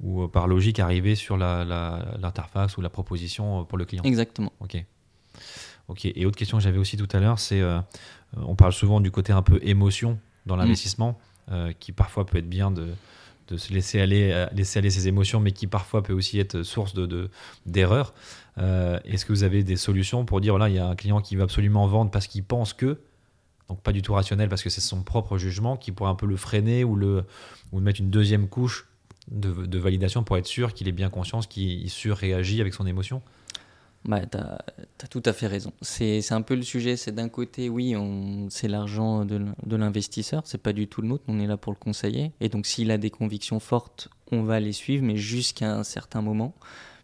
ou par logique arriver sur l'interface la, ou la proposition pour le client. Exactement. Ok. Ok. Et autre question que j'avais aussi tout à l'heure, c'est on parle souvent du côté un peu émotion dans mm. l'investissement, qui parfois peut être bien de de se laisser aller, euh, laisser aller ses émotions, mais qui parfois peut aussi être source de, d'erreurs. Euh, est-ce que vous avez des solutions pour dire, voilà, il y a un client qui va absolument vendre parce qu'il pense que, donc pas du tout rationnel parce que c'est son propre jugement, qui pourrait un peu le freiner ou, le, ou mettre une deuxième couche de, de validation pour être sûr qu'il est bien conscient qu'il surréagit avec son émotion? Bah, tu as, tout à fait raison. C'est un peu le sujet. C'est d'un côté, oui, c'est l'argent de, l'investisseur, c'est pas du tout le nôtre. On est là pour le conseiller. Et donc, s'il a des convictions fortes, on va les suivre, mais jusqu'à un certain moment.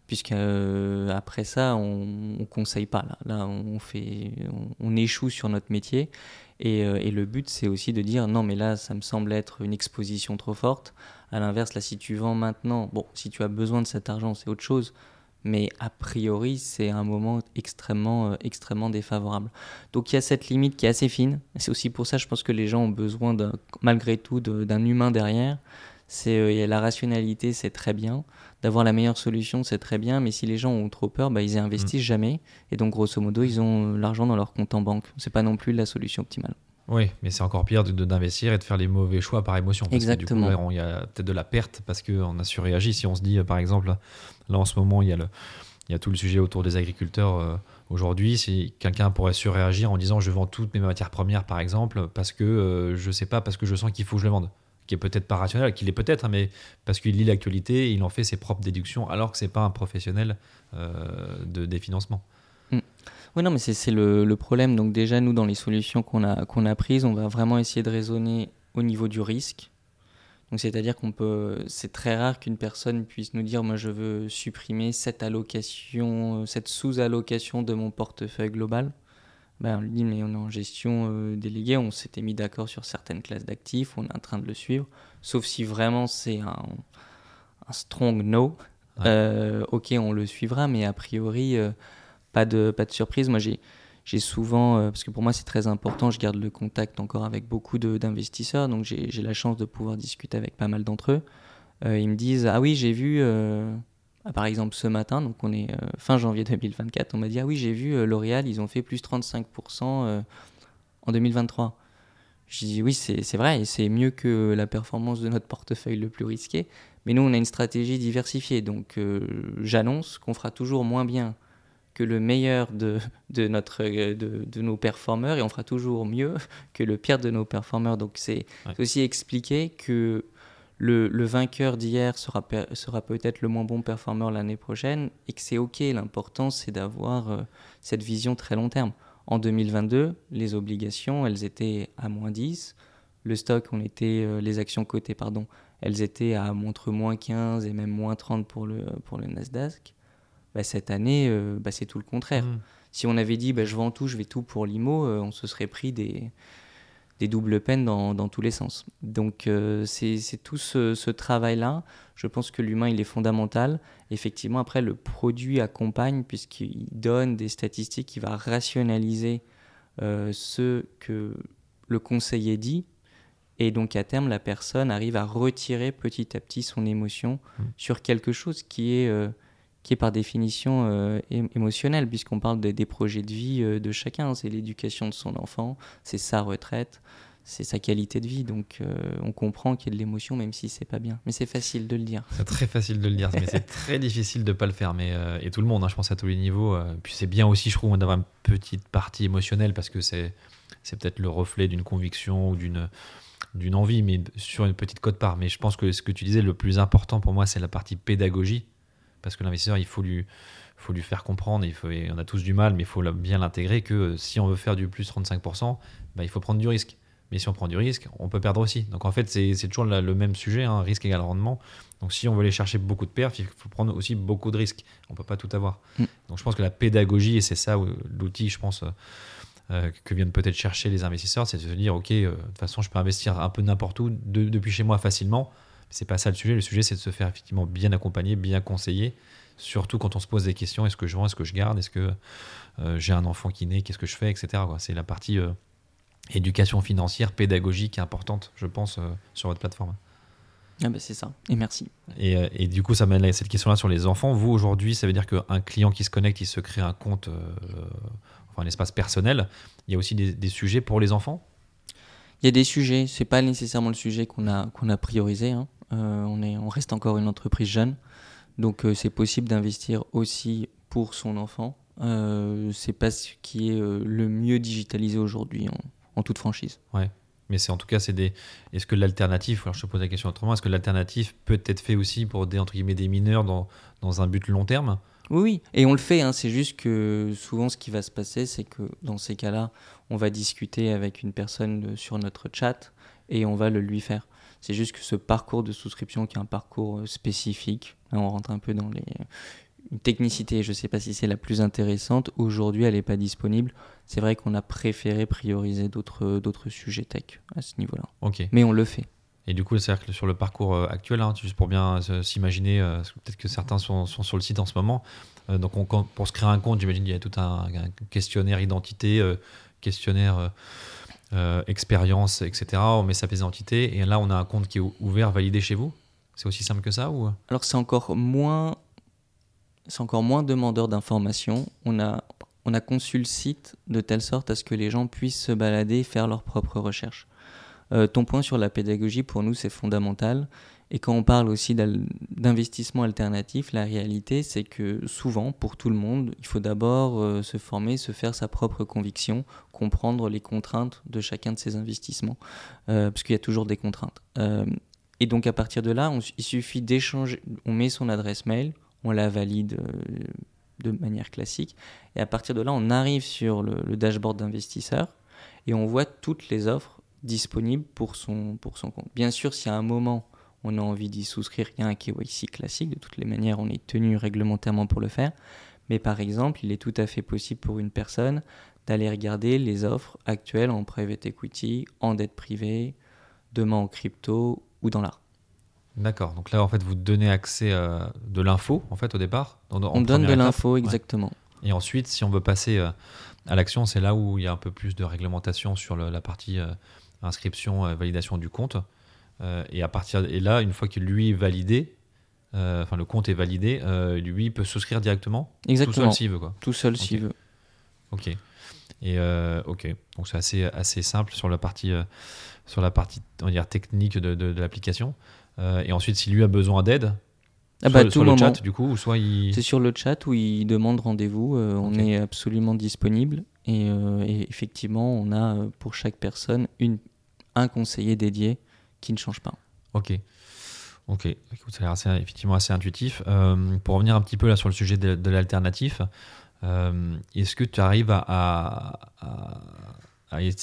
Puisque euh, après ça, on, ne conseille pas. Là, là on, fait, on, échoue sur notre métier. Et, euh, et le but, c'est aussi de dire non, mais là, ça me semble être une exposition trop forte. À l'inverse, là, si tu vends maintenant, bon, si tu as besoin de cet argent, c'est autre chose mais a priori, c'est un moment extrêmement, euh, extrêmement défavorable. Donc il y a cette limite qui est assez fine. C'est aussi pour ça, je pense que les gens ont besoin, malgré tout, d'un humain derrière. C'est euh, la rationalité, c'est très bien. D'avoir la meilleure solution, c'est très bien. Mais si les gens ont trop peur, bah, ils investissent mm. jamais. Et donc, grosso modo, ils ont euh, l'argent dans leur compte en banque. C'est pas non plus la solution optimale. Oui, mais c'est encore pire d'investir de, d'investir et de faire les mauvais choix par émotion. Parce Exactement. Que, du coup, il y a peut-être de la perte parce qu'on a surréagi. Si on se dit, par exemple, là en ce moment, il y a, le, il y a tout le sujet autour des agriculteurs euh, aujourd'hui. Si quelqu'un pourrait surréagir en disant je vends toutes mes matières premières, par exemple, parce que euh, je sais pas, parce que je sens qu'il faut que je le vende qui est peut-être pas rationnel, qu'il est peut-être, hein, mais parce qu'il lit l'actualité, il en fait ses propres déductions, alors que c'est pas un professionnel euh, de, des financements. Oui, non, mais c'est le, le, problème. Donc déjà, nous, dans les solutions qu'on a, qu'on a prises, on va vraiment essayer de raisonner au niveau du risque. Donc c'est-à-dire qu'on peut, c'est très rare qu'une personne puisse nous dire, moi, je veux supprimer cette allocation, cette sous-allocation de mon portefeuille global. Ben, on lui dit, mais on est en gestion euh, déléguée, on s'était mis d'accord sur certaines classes d'actifs, on est en train de le suivre. Sauf si vraiment c'est un, un, strong no. Euh, ok, on le suivra, mais a priori, euh, pas, de, pas de surprise. Moi, j'ai, j'ai souvent, parce que pour moi c'est très important, je garde le contact encore avec beaucoup d'investisseurs, donc j'ai, la chance de pouvoir discuter avec pas mal d'entre eux. ils me disent, ah oui, j'ai vu ah, par exemple, ce matin, donc on est euh, fin janvier 2024, on m'a dit Ah oui, j'ai vu euh, L'Oréal, ils ont fait plus 35% euh, en 2023. Je dis Oui, c'est vrai, et c'est mieux que la performance de notre portefeuille le plus risqué. Mais nous, on a une stratégie diversifiée, donc j'annonce qu'on fera toujours moins bien que le meilleur de, de, notre, de, de, nos performeurs et on fera toujours mieux que le pire de nos performeurs. Donc c'est aussi expliquer que le, vainqueur d'hier sera, sera peut-être le moins bon performeur l'année prochaine et que c'est OK. L'important, c'est d'avoir euh, cette vision très long terme. En 2022, les obligations, elles étaient à moins 10. Le stock, on était, euh, les actions cotées, pardon, elles étaient à entre moins 15 et même moins 30 pour le, pour le Nasdaq. Bah, cette année, euh, bah, c'est tout le contraire. Mmh. Si on avait dit bah, je vends tout, je vais tout pour l'IMO, on se serait pris des, des doubles peines dans, dans tous les sens. Donc euh, c'est tout ce, ce travail-là. Je pense que l'humain, il est fondamental. Effectivement, après, le produit accompagne puisqu'il donne des statistiques, il va rationaliser euh, ce que le conseiller dit. Et donc à terme, la personne arrive à retirer petit à petit son émotion mmh. sur quelque chose qui est... Euh, qui est par définition euh, émotionnel, puisqu'on parle des projets de vie euh, de chacun. C'est l'éducation de son enfant, c'est sa retraite, c'est sa qualité de vie. Donc euh, on comprend qu'il y a de l'émotion, même si c'est pas bien. Mais c'est facile de le dire. C'est très facile de le dire, mais c'est très difficile de pas le faire. Mais, et tout le monde, hein, je pense à tous les niveaux. puis c'est bien aussi, je trouve, d'avoir une petite partie émotionnelle, parce que c'est peut-être le reflet d'une conviction ou d'une d'une envie, mais sur une petite cote part. Mais je pense que ce que tu disais, le plus important pour moi, c'est la partie pédagogie parce que l'investisseur, il faut lui, faut lui faire comprendre, il faut, on a tous du mal, mais il faut bien l'intégrer que euh, si on veut faire du plus 35%, bah, il faut prendre du risque. Mais si on prend du risque, on peut perdre aussi. Donc en fait, c'est toujours le même sujet, hein, risque égal rendement. Donc si on veut aller chercher beaucoup de pertes, il faut prendre aussi beaucoup de risques. On ne peut pas tout avoir. Mm. Donc je pense que la pédagogie, et c'est ça l'outil, je pense, euh, euh, que viennent peut-être chercher les investisseurs, c'est de se dire, OK, de toute façon, je peux investir un peu n'importe où, depuis chez moi facilement c'est pas ça le sujet. Le sujet, c'est de se faire effectivement bien accompagner, bien conseiller. Surtout quand on se pose des questions est-ce que je vends, est-ce que je garde, est-ce que euh, j'ai un enfant qui naît, qu'est-ce que je fais, etc. C'est la partie euh, éducation financière, pédagogique importante, je pense, euh, sur votre plateforme. Ah bah c'est ça, et merci. Et, du coup, ça mène à cette question-là sur les enfants. Vous, aujourd'hui, ça veut dire qu'un client qui se connecte, il se crée un compte, enfin un espace personnel. Il y a aussi des sujets pour les enfants? Il y a des sujets, c'est pas nécessairement le sujet qu'on a, a priorisé. Hein. Euh, on, est, on reste encore une entreprise jeune, donc euh, c'est possible d'investir aussi pour son enfant. Euh, c'est pas ce qui est euh, le mieux digitalisé aujourd'hui en, toute franchise. Ouais. Mais c'est en tout cas, c'est des. Est-ce que l'alternative, alors je pose la question autrement, est-ce que l'alternative peut être fait aussi pour des entre guillemets des mineurs dans, dans un but long terme? Oui, oui, et on le fait. Hein. C'est juste que souvent, ce qui va se passer, c'est que dans ces cas-là, on va discuter avec une personne sur notre chat et on va le lui faire. C'est juste que ce parcours de souscription, qui est un parcours euh, spécifique, on rentre un peu dans les une technicité, je ne sais pas si c'est la plus intéressante. Aujourd'hui, elle n'est pas disponible. C'est vrai qu'on a préféré prioriser d'autres sujets tech à ce niveau-là. Mais on le fait. Et du coup, c'est-à-dire sur le parcours euh, actuel, hein, juste pour bien s'imaginer, euh, peut-être que certains sont, sur le site en ce moment. donc, on, pour se créer un compte, j'imagine qu'il y a tout un, questionnaire identité, questionnaire euh, expérience, etc. On met sa pièce d'identité et là on a un compte qui est ouvert, validé chez vous. C'est aussi simple que ça ou? Alors c'est encore moins, c'est encore moins demandeur d'informations. On a on a conçu le site de telle sorte à ce que les gens puissent se balader et faire leurs propres recherches. Euh, ton point sur la pédagogie, pour nous, c'est fondamental. Et quand on parle aussi d'investissement alternatif, la réalité, c'est que souvent, pour tout le monde, il faut d'abord euh, se former, se faire sa propre conviction, comprendre les contraintes de chacun de ces investissements, euh, parce qu'il y a toujours des contraintes. et donc, à partir de là, il suffit d'échanger, on met son adresse mail, on la valide de manière classique, et à partir de là, on arrive sur le dashboard d'investisseur et on voit toutes les offres disponible pour son, pour son compte. Bien sûr, si à un moment on a envie d'y souscrire, il y a un KYC classique, de toutes les manières on est tenu réglementairement pour le faire, mais par exemple, il est tout à fait possible pour une personne d'aller regarder les offres actuelles en private equity, en dette privée, demain en crypto ou dans l'art. D'accord. Donc là, en fait, vous donnez accès à de l'info, en fait, au départ. on donne de l'info, exactement. Et ensuite, si on veut passer euh, à l'action, c'est là où il y a un peu plus de réglementation sur la partie euh, inscription, euh, validation du compte. Euh, et à partir et là, une fois que lui est validé, euh, enfin le compte est validé, lui peut souscrire directement. Exactement. Tout seul s'il veut quoi. Tout seul s'il veut. Ok. Et ok, donc c'est assez, assez simple sur la partie, sur la partie on va dire, technique de, de, l'application. et ensuite, si lui a besoin d'aide, ah bah, sur, le chat du coup, ou soit il... C'est sur le chat où il demande rendez-vous. on est absolument disponible et, et, effectivement, on a pour chaque personne une, un conseiller dédié qui ne change pas. Ok. Ok, ça a l'air assez, effectivement assez intuitif. Euh, pour revenir un petit peu là sur le sujet de, l'alternatif, euh, est-ce que tu arrives à,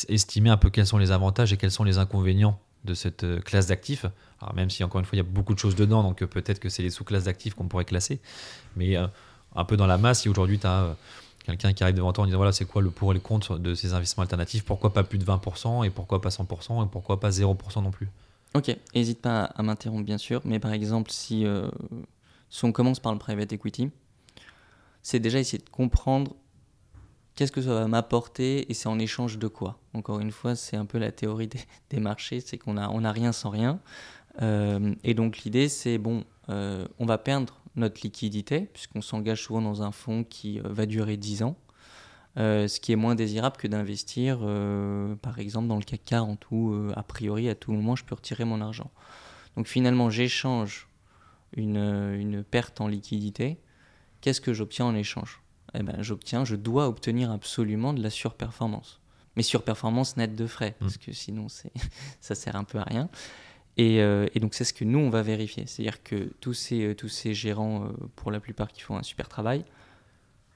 estimer un peu quels sont les avantages et quels sont les inconvénients de cette euh, classe d'actifs? Alors même si encore une fois il y a beaucoup de choses dedans, donc peut-être que c'est les sous-classes d'actifs qu'on pourrait classer, mais un peu dans la masse, si aujourd'hui tu as quelqu'un qui arrive devant toi en disant voilà c'est quoi le pour et le contre de ces investissements alternatifs, pourquoi pas plus de 20% et pourquoi pas 100% et pourquoi pas 0% non plus? Ok, n'hésite pas à, m'interrompre bien sûr, mais par exemple si, euh, si on commence par le private equity, c'est déjà essayer de comprendre qu'est-ce que ça va m'apporter et c'est en échange de quoi. Encore une fois, c'est un peu la théorie des, marchés, c'est qu'on a, on a rien sans rien. Euh, et donc l'idée c'est bon, euh, on va perdre notre liquidité, puisqu'on s'engage souvent dans un fonds qui euh, va durer 10 ans, euh, ce qui est moins désirable que d'investir, euh, par exemple, dans le CAC 40, où a priori, à tout moment, je peux retirer mon argent. Donc finalement, j'échange une, une, perte en liquidité. Qu'est-ce que j'obtiens en échange? Eh ben, J'obtiens, je dois obtenir absolument de la surperformance. Mais surperformance nette de frais, parce mmh. que sinon, ça sert un peu à rien. Euh, et, donc c'est ce que nous, on va vérifier. C'est-à-dire que tous ces, euh, tous ces gérants, euh, pour la plupart qui font un super travail,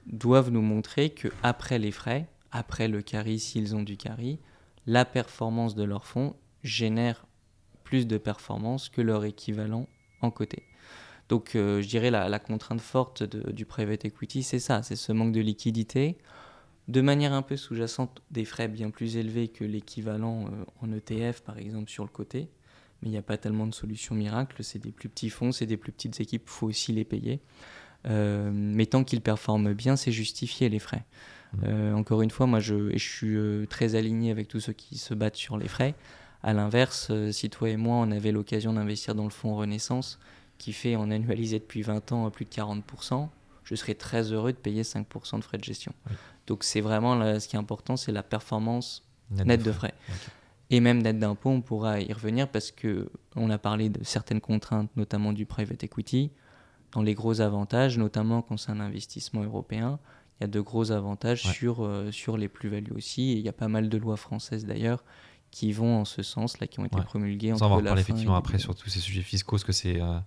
doivent nous montrer que après les frais, après le carry, s'ils ont du carry, la performance de leur fonds génère plus de performance que leur équivalent en côté. Donc je dirais la, la contrainte forte du private equity, c'est ça, c'est ce manque de liquidité, de manière un peu sous-jacente des frais bien plus élevés que l'équivalent en ETF par exemple sur le côté mais il n'y a pas tellement de solutions miracles. C'est des plus petits fonds, c'est des plus petites équipes, il faut aussi les payer. Euh, mais tant qu'ils performent bien, c'est justifié les frais. Mmh. Euh, encore une fois, moi je, je suis euh, très aligné avec tous ceux qui se battent sur les frais. À l'inverse, si toi et moi on avait l'occasion d'investir dans le fonds Renaissance, qui fait en annualisé depuis 20 ans plus de 40%, je serais très heureux de payer 5% de frais de gestion. Donc c'est vraiment ce qui est important, c'est la performance nette de frais et même d'aide d'impôt, on pourra y revenir parce que on a parlé de certaines contraintes, notamment du private equity. Dans les gros avantages, notamment quand c'est un investissement européen, il y a de gros avantages sur, euh, sur les plus-values aussi. Et il y a pas mal de lois françaises d'ailleurs qui vont en ce sens, là, qui ont été promulguées. on va en parler effectivement après sur tous ces sujets fiscaux, parce que c'est, euh,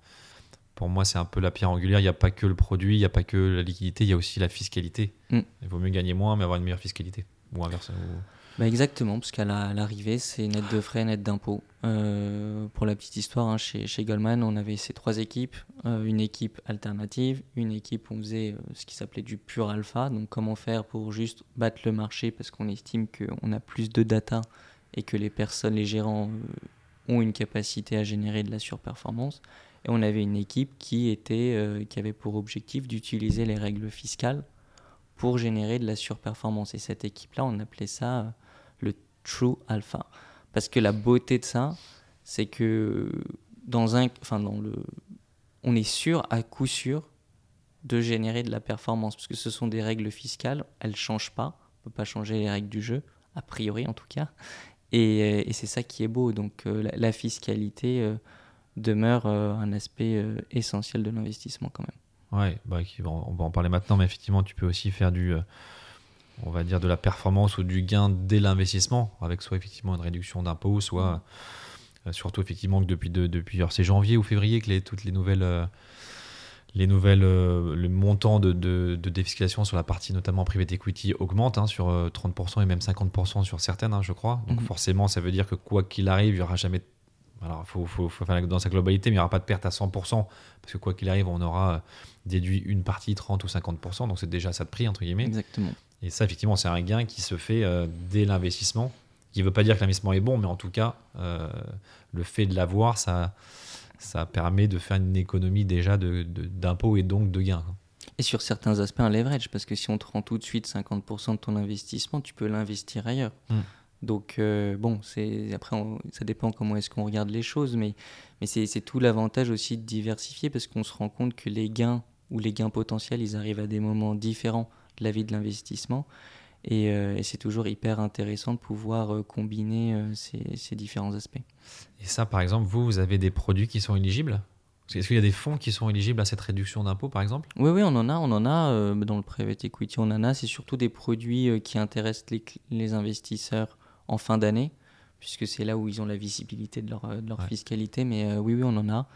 pour moi, c'est un peu la pierre angulaire. Il n'y a pas que le produit, il n'y a pas que la liquidité, il y a aussi la fiscalité. Mm. Il vaut mieux gagner moins, mais avoir une meilleure fiscalité. Ou inversement. Bah exactement, parce qu'à l'arrivée, c'est net de frais, net d'impôts. Euh, pour la petite histoire, hein, chez, Goldman, on avait ces trois équipes. Euh, une équipe alternative, une équipe où on faisait euh, ce qui s'appelait du pur alpha, donc comment faire pour juste battre le marché parce qu'on estime qu'on a plus de data et que les personnes, les gérants ont une capacité à générer de la surperformance. Et on avait une équipe qui, était, qui avait pour objectif d'utiliser les règles fiscales pour générer de la surperformance. Et cette équipe-là, on appelait ça true alpha. Parce que la beauté de ça, c'est que dans un, enfin dans le, on est sûr à coup sûr de générer de la performance, parce que ce sont des règles fiscales, elles changent pas, on peut pas changer les règles du jeu, a priori en tout cas, et, c'est ça qui est beau, donc euh, la, fiscalité euh, demeure euh, un aspect essentiel de l'investissement quand même. Ouais, bah, on va en parler maintenant, mais effectivement, tu peux aussi faire du, on va dire, de la performance ou du gain dès l'investissement, avec soit effectivement une réduction d'impôts, soit mmh. surtout effectivement que depuis, depuis c'est janvier ou février que les, toutes les nouvelles les nouvelles, euh, le montant de, de, défiscalisation sur la partie notamment private equity augmente hein, sur 30% euh, et même 50% sur certaines, hein, je crois. Donc mhm. forcément, ça veut dire que quoi qu'il arrive, il n'y aura jamais... Alors, il faut, faire dans sa globalité, mais il n'y aura pas de perte à 100%, parce que quoi qu'il arrive, on aura euh, déduit une partie 30 ou 50%, donc c'est déjà ça de prix, entre guillemets. Exactement. Et ça, effectivement, c'est un gain qui se fait dès l'investissement, qui ne veut pas dire que l'investissement est bon, mais en tout cas, le fait de l'avoir, ça ça permet de faire une économie déjà d'impôts de, et donc de gains. Et sur certains aspects, un leverage, parce que si on te rend tout de suite 50% de ton investissement, tu peux l'investir ailleurs. Hmm. Donc, euh, bon, après, ça dépend comment est-ce qu'on regarde les choses, mais, mais c'est tout l'avantage aussi de diversifier, parce qu'on se rend compte que les gains ou les gains potentiels, ils arrivent à des moments différents de la vie de l'investissement. Euh, et, c'est toujours hyper intéressant de pouvoir euh, combiner euh, ces, différents aspects. Et ça, par exemple, vous, vous avez des produits qui sont éligibles? Est-ce qu'il y a des fonds qui sont éligibles à cette réduction d'impôt, par exemple? Oui, oui, on en a. On en a dans le private equity. On en a. C'est surtout des produits qui intéressent les, investisseurs en fin d'année, puisque c'est là où ils ont la visibilité de leur, leur fiscalité. Mais oui, oui, on en a.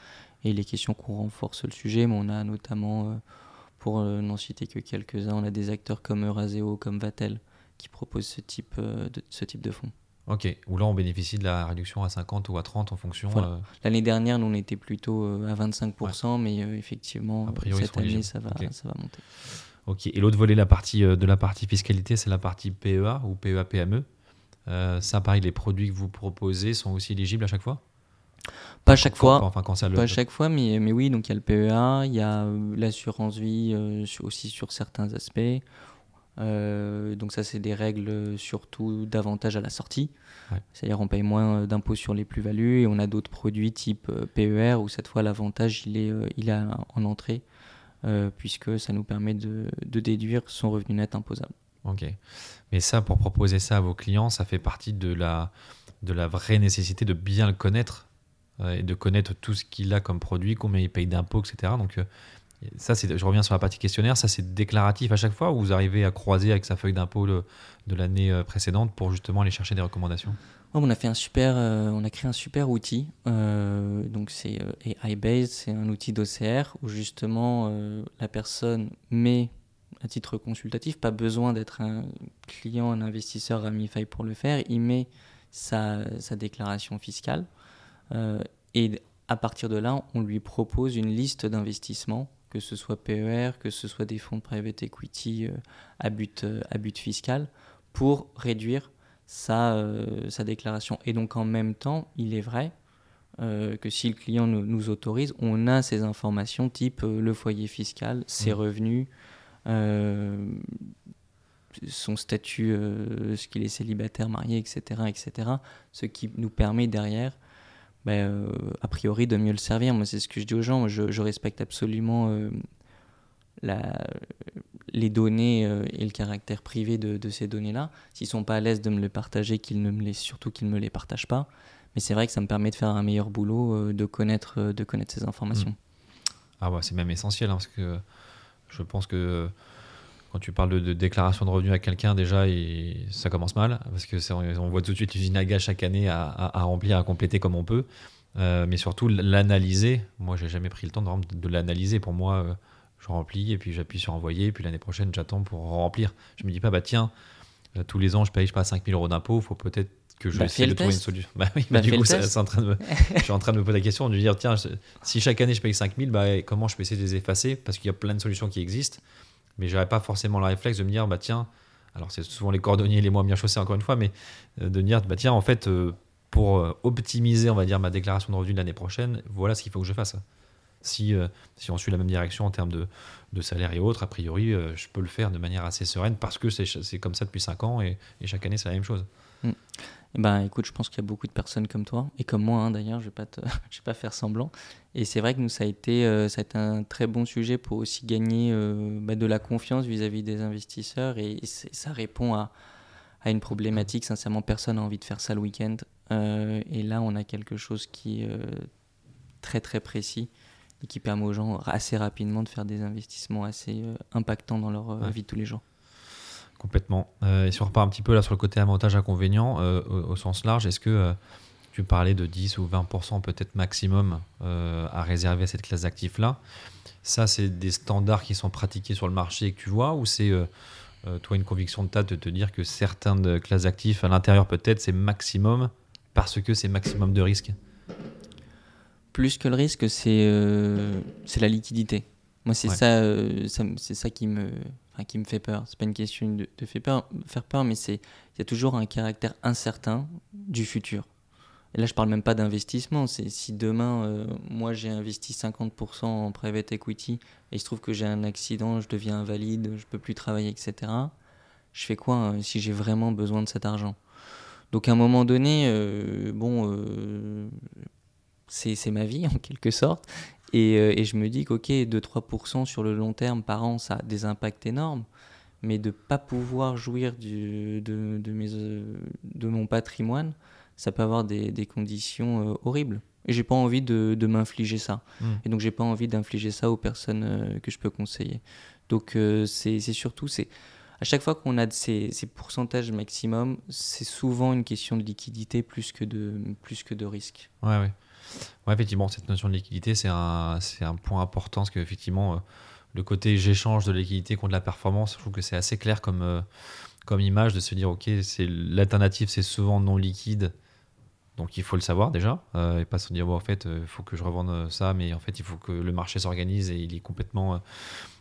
Et il est question qu'on renforce le sujet, mais on a notamment pour euh, n'en citer que quelques-uns, on a des acteurs comme Euraseo, comme Vatel, qui proposent ce type, euh, de, ce type de fonds. Ok, ou là on bénéficie de la réduction à 50 ou à 30 en fonction. Euh, L'année dernière, nous on était plutôt à 25%, mais effectivement, cette année ça va, ça va monter. Ok, et l'autre volet la partie, de la partie fiscalité, c'est la partie PEA ou PEA-PME. ça, pareil, les produits que vous proposez sont aussi éligibles à chaque fois? Pas chaque fois, enfin, quand ça le... pas chaque fois, mais, mais oui, donc il y a le PEA, il y a euh, l'assurance vie euh, aussi sur certains aspects. Euh, donc ça, c'est des règles surtout davantage à la sortie. C'est-à-dire on paye moins d'impôts sur les plus-values et on a d'autres produits type PER où cette fois l'avantage il est, il est en entrée puisque ça nous permet de, de, déduire son revenu net imposable. Ok. Mais ça, pour proposer ça à vos clients, ça fait partie de la, de la vraie nécessité de bien le connaître et de connaître tout ce qu'il a comme produit, combien il paye d'impôts, etc. Donc, euh, ça, je reviens sur la partie questionnaire, ça c'est déclaratif à chaque fois ou vous arrivez à croiser avec sa feuille d'impôt de l'année euh, précédente pour justement aller chercher des recommandations? On a fait un super, on a créé un super outil. donc c'est AI based, c'est un outil d'OCR où justement la personne met à titre consultatif, pas besoin d'être un client, un investisseur Ramify pour le faire, il met sa, déclaration fiscale. euh, et à partir de là, on lui propose une liste d'investissements, que ce soit PER, que ce soit des fonds de private equity euh, à, but, euh, à but fiscal, pour réduire sa, sa déclaration. Et donc en même temps, il est vrai que si le client nous, nous, autorise, on a ces informations type le foyer fiscal, ses mmh. revenus, son statut, ce qu'il est célibataire, marié, etc., etc. Ce qui nous permet derrière bah, a priori de mieux le servir. Moi, c'est ce que je dis aux gens. Je, respecte absolument euh, les données euh, et le caractère privé de, ces données-là. S'ils sont pas à l'aise de me les partager, surtout qu'ils ne me les partagent pas. Mais c'est vrai que ça me permet de faire un meilleur boulot, de, connaître, ces informations. Mmh. Ah ouais, c'est même essentiel hein, parce que je pense que quand tu parles de, déclaration de revenus à quelqu'un, déjà, ça commence mal, parce que on voit tout de suite l'usine à chaque année à, remplir, à compléter comme on peut. Euh, mais surtout l'analyser. Moi, j'ai jamais pris le temps de, de l'analyser. Pour moi, euh, je remplis et puis j'appuie sur envoyer. puis l'année prochaine, j'attends pour remplir. Je me dis pas, bah tiens, euh, tous les ans, je paye je pas 5000 euros d'impôts. Il faut peut-être que je bah, de trouver une solution. Bah oui, bah, du coup, en train de je suis en train de me poser la question de dire, tiens, si chaque année je paye 5000, bah, comment je peux essayer de les effacer? Parce qu'il y a plein de solutions qui existent mais j'aurais pas forcément le réflexe de me dire bah tiens alors c'est souvent les cordonniers les moins bien chaussés encore une fois mais euh, de me dire bah tiens en fait euh, pour euh, optimiser on va dire ma déclaration de revenus l'année prochaine voilà ce qu'il faut que je fasse si, si on suit la même direction en termes de, de salaire et autres a priori je peux le faire de manière assez sereine parce que c'est comme ça depuis 5 ans et, et chaque année c'est la même chose mm. Ben, écoute, je pense qu'il y a beaucoup de personnes comme toi, et comme moi hein, d'ailleurs, je ne vais, vais, pas faire semblant. Et c'est vrai que nous, ça a, été, euh, ça a été un très bon sujet pour aussi gagner euh, bah, de la confiance vis-à-vis des investisseurs, et, ça répond à, à, une problématique. Sincèrement, personne n'a envie de faire ça le week-end. Euh, et là, on a quelque chose qui est très très précis et qui permet aux gens assez rapidement de faire des investissements assez impactants dans leur vie de tous les jours. Complètement. Euh, et si on repart un petit peu là sur le côté avantage-inconvénient, euh, au, sens large, est-ce que euh, tu parlais de 10 ou 20% peut-être maximum à réserver à cette classe d'actifs-là? Ça, c'est des standards qui sont pratiqués sur le marché et que tu vois Ou c'est toi une conviction de ta de te dire que certaines classes d'actifs à l'intérieur peut-être c'est maximum parce que c'est maximum de risque Plus que le risque, c'est la liquidité. Moi, c'est ça, c'est ça qui me qui me fait peur. C'est pas une question de, faire peur, faire peur mais c'est il y a toujours un caractère incertain du futur. Et là, je parle même pas d'investissement. C'est si demain, euh, moi, j'ai investi 50% en private equity et il se trouve que j'ai un accident, je deviens invalide, je peux plus travailler, etc. Je fais quoi hein, si j'ai vraiment besoin de cet argent? Donc, à un moment donné, euh, bon, euh, c'est ma vie en quelque sorte. Euh, et, je me dis qu'ok, 2-3% sur le long terme par an, ça a des impacts énormes, mais de ne pas pouvoir jouir du, de, de, mes, euh, de, mon patrimoine, ça peut avoir des, des conditions euh, horribles. Et j'ai pas envie de, de m'infliger ça. Mmh. Et donc j'ai pas envie d'infliger ça aux personnes que je peux conseiller. Donc c'est surtout, c'est à chaque fois qu'on a ces, ces, pourcentages maximum, c'est souvent une question de liquidité plus que de, plus que de risque. Ouais, ouais. Ouais, effectivement, cette notion de liquidité, c'est un, un point important parce qu'effectivement, euh, le côté j'échange de liquidité contre la performance, je trouve que c'est assez clair comme, euh, comme image de se dire, ok, l'alternative, c'est souvent non liquide. Donc il faut le savoir déjà, euh, et pas se dire bon, en fait il faut que je revende ça, mais en fait il faut que le marché s'organise et il est complètement,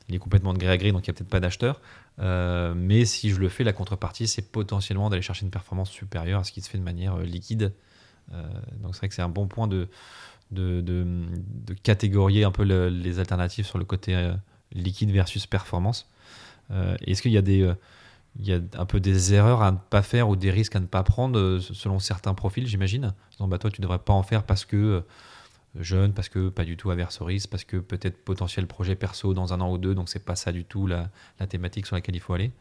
il est complètement de gré à gré, donc il n'y a peut-être pas d'acheteur. mais si je le fais, la contrepartie c'est potentiellement d'aller chercher une performance supérieure à ce qui se fait de manière liquide euh, donc c'est vrai que c'est un bon point de, de, de, catégorier un peu les alternatives sur le côté euh, liquide versus performance. Euh, est-ce qu'il y a y a un peu des erreurs à ne pas faire ou des risques à ne pas prendre selon certains profils, j'imagine? bah, toi, tu ne devrais pas en faire parce que jeune, parce que pas du tout averse au risque, parce que peut-être potentiel projet perso dans un an ou deux, donc c'est pas ça du tout la, la, thématique sur laquelle il faut aller?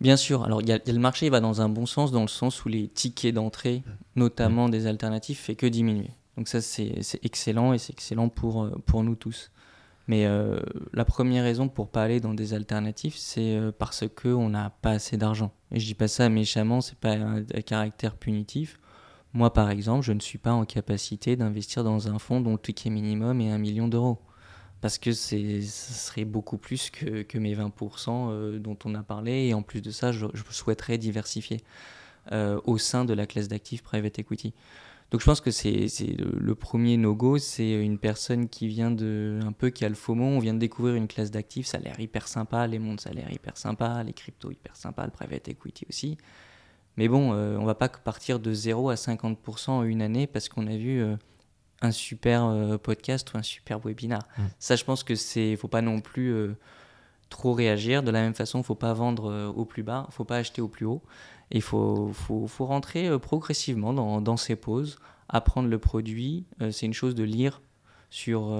Bien sûr, alors il y, a le marché il va dans un bon sens, dans le sens où les tickets d'entrée, notamment des alternatives, fait que diminuer. Donc ça c'est excellent et c'est excellent pour, euh, pour nous tous. Mais euh, la première raison pour pas aller dans des alternatives, c'est euh, parce qu'on n'a pas assez d'argent. Et je dis pas ça méchamment, c'est pas un, un, caractère punitif. Moi par exemple, je ne suis pas en capacité d'investir dans un fonds dont le ticket minimum est un million d'euros parce que ce serait beaucoup plus que, mes 20% euh, dont on a parlé. Et en plus de ça, je, souhaiterais diversifier euh, au sein de la classe d'actifs private equity. Donc je pense que c'est le, premier no-go, c'est une personne qui vient de un peu qui a le FOMO, on vient de découvrir une classe d'actifs, ça a l'air hyper sympa, les mondes ça a l'air hyper sympa, les cryptos hyper sympa, le private equity aussi. Mais bon, euh, on va pas partir de 0 à 50% en une année parce qu'on a vu un super euh, podcast ou un super webinar. Mm. Ça, je pense que c'est, faut pas non plus euh, trop réagir. De la même façon, faut pas vendre euh, au plus bas, faut pas acheter au plus haut. Il faut, faut, faut, rentrer progressivement dans, dans, ces pauses, apprendre le produit. c'est une chose de lire sur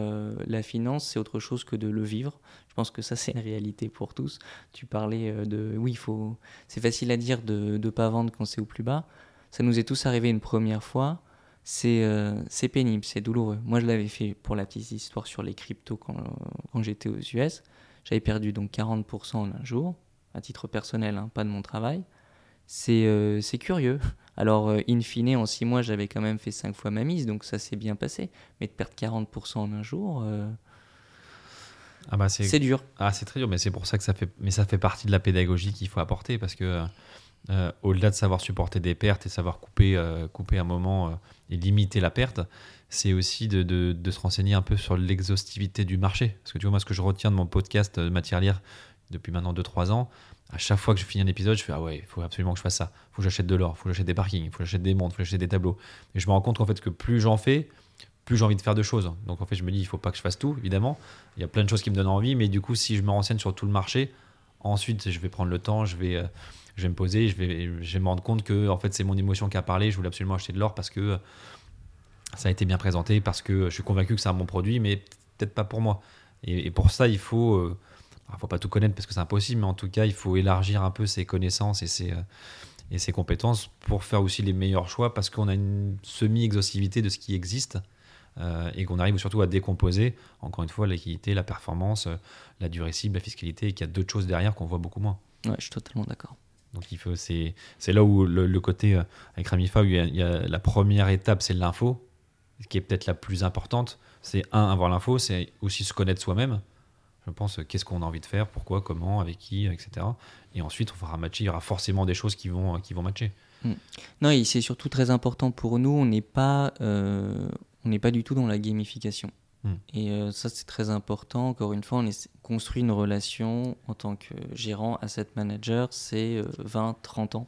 la finance, c'est autre chose que de le vivre. Je pense que ça, c'est une réalité pour tous. Tu parlais de, oui, faut, c'est facile à dire de ne pas vendre quand c'est au plus bas. Ça nous est tous arrivé une première fois euh, c'est pénible, c'est douloureux. Moi, je l'avais fait pour la petite histoire sur les cryptos quand, quand j'étais aux US. J'avais perdu donc 40% en un jour, à titre personnel, hein, pas de mon travail. C'est euh, curieux. Alors, euh, in fine, en 6 mois, j'avais quand même fait 5 fois ma mise, donc ça s'est bien passé. Mais de perdre 40% en un jour, ah bah c'est dur. Ah, c'est très dur, mais c'est pour ça que ça fait, mais ça fait partie de la pédagogie qu'il faut apporter, parce que euh, au-delà de savoir supporter des pertes et savoir couper, euh, couper un moment euh, et limiter la perte, c'est aussi de, de, se renseigner un peu sur l'exhaustivité du marché. Parce que tu vois, moi, ce que je retiens de mon podcast Matière Lire depuis maintenant 2-3 ans, à chaque fois que je finis un épisode, je fais Ah ouais, il faut absolument que je fasse ça. Il faut que j'achète de l'or, il faut que j'achète des parkings, il faut que j'achète des montres, il faut que j'achète des tableaux. Et je me rends compte en fait que plus j'en fais, plus j'ai envie de faire de choses. Donc en fait, je me dis Il faut pas que je fasse tout, évidemment. Il y a plein de choses qui me donnent envie, mais du coup, si je me renseigne sur tout le marché, Ensuite, je vais prendre le temps, je vais, je vais me poser, je vais, je vais me rendre compte que en fait, c'est mon émotion qui a parlé. Je voulais absolument acheter de l'or parce que ça a été bien présenté, parce que je suis convaincu que c'est un bon produit, mais peut-être pas pour moi. Et, pour ça, il faut, il faut pas tout connaître parce que c'est impossible, mais en tout cas, il faut élargir un peu ses connaissances et ses, et ses compétences pour faire aussi les meilleurs choix parce qu'on a une semi-exhaustivité de ce qui existe euh, et qu'on arrive surtout à décomposer, encore une fois, l'équité, la performance, euh, la durée cible, la fiscalité, et qu'il y a d'autres choses derrière qu'on voit beaucoup moins. Ouais, je suis totalement d'accord. Donc c'est, là où le, côté euh, avec Ramifa, il la première étape, c'est l'info, qui est peut-être la plus importante. C'est un, avoir l'info, c'est aussi se connaître soi-même je pense, qu'est-ce qu'on a envie de faire, pourquoi, comment, avec qui, etc. Et ensuite, on fera matcher. Il y aura forcément des choses qui vont, qui vont matcher. Hmm. Non, et c'est surtout très important pour nous. On n'est pas, euh, on n'est pas du tout dans la gamification. Hmm. Et euh, ça, c'est très important. Encore une fois, on construit une relation en tant que gérant, asset manager, c'est 20, euh, 30 ans.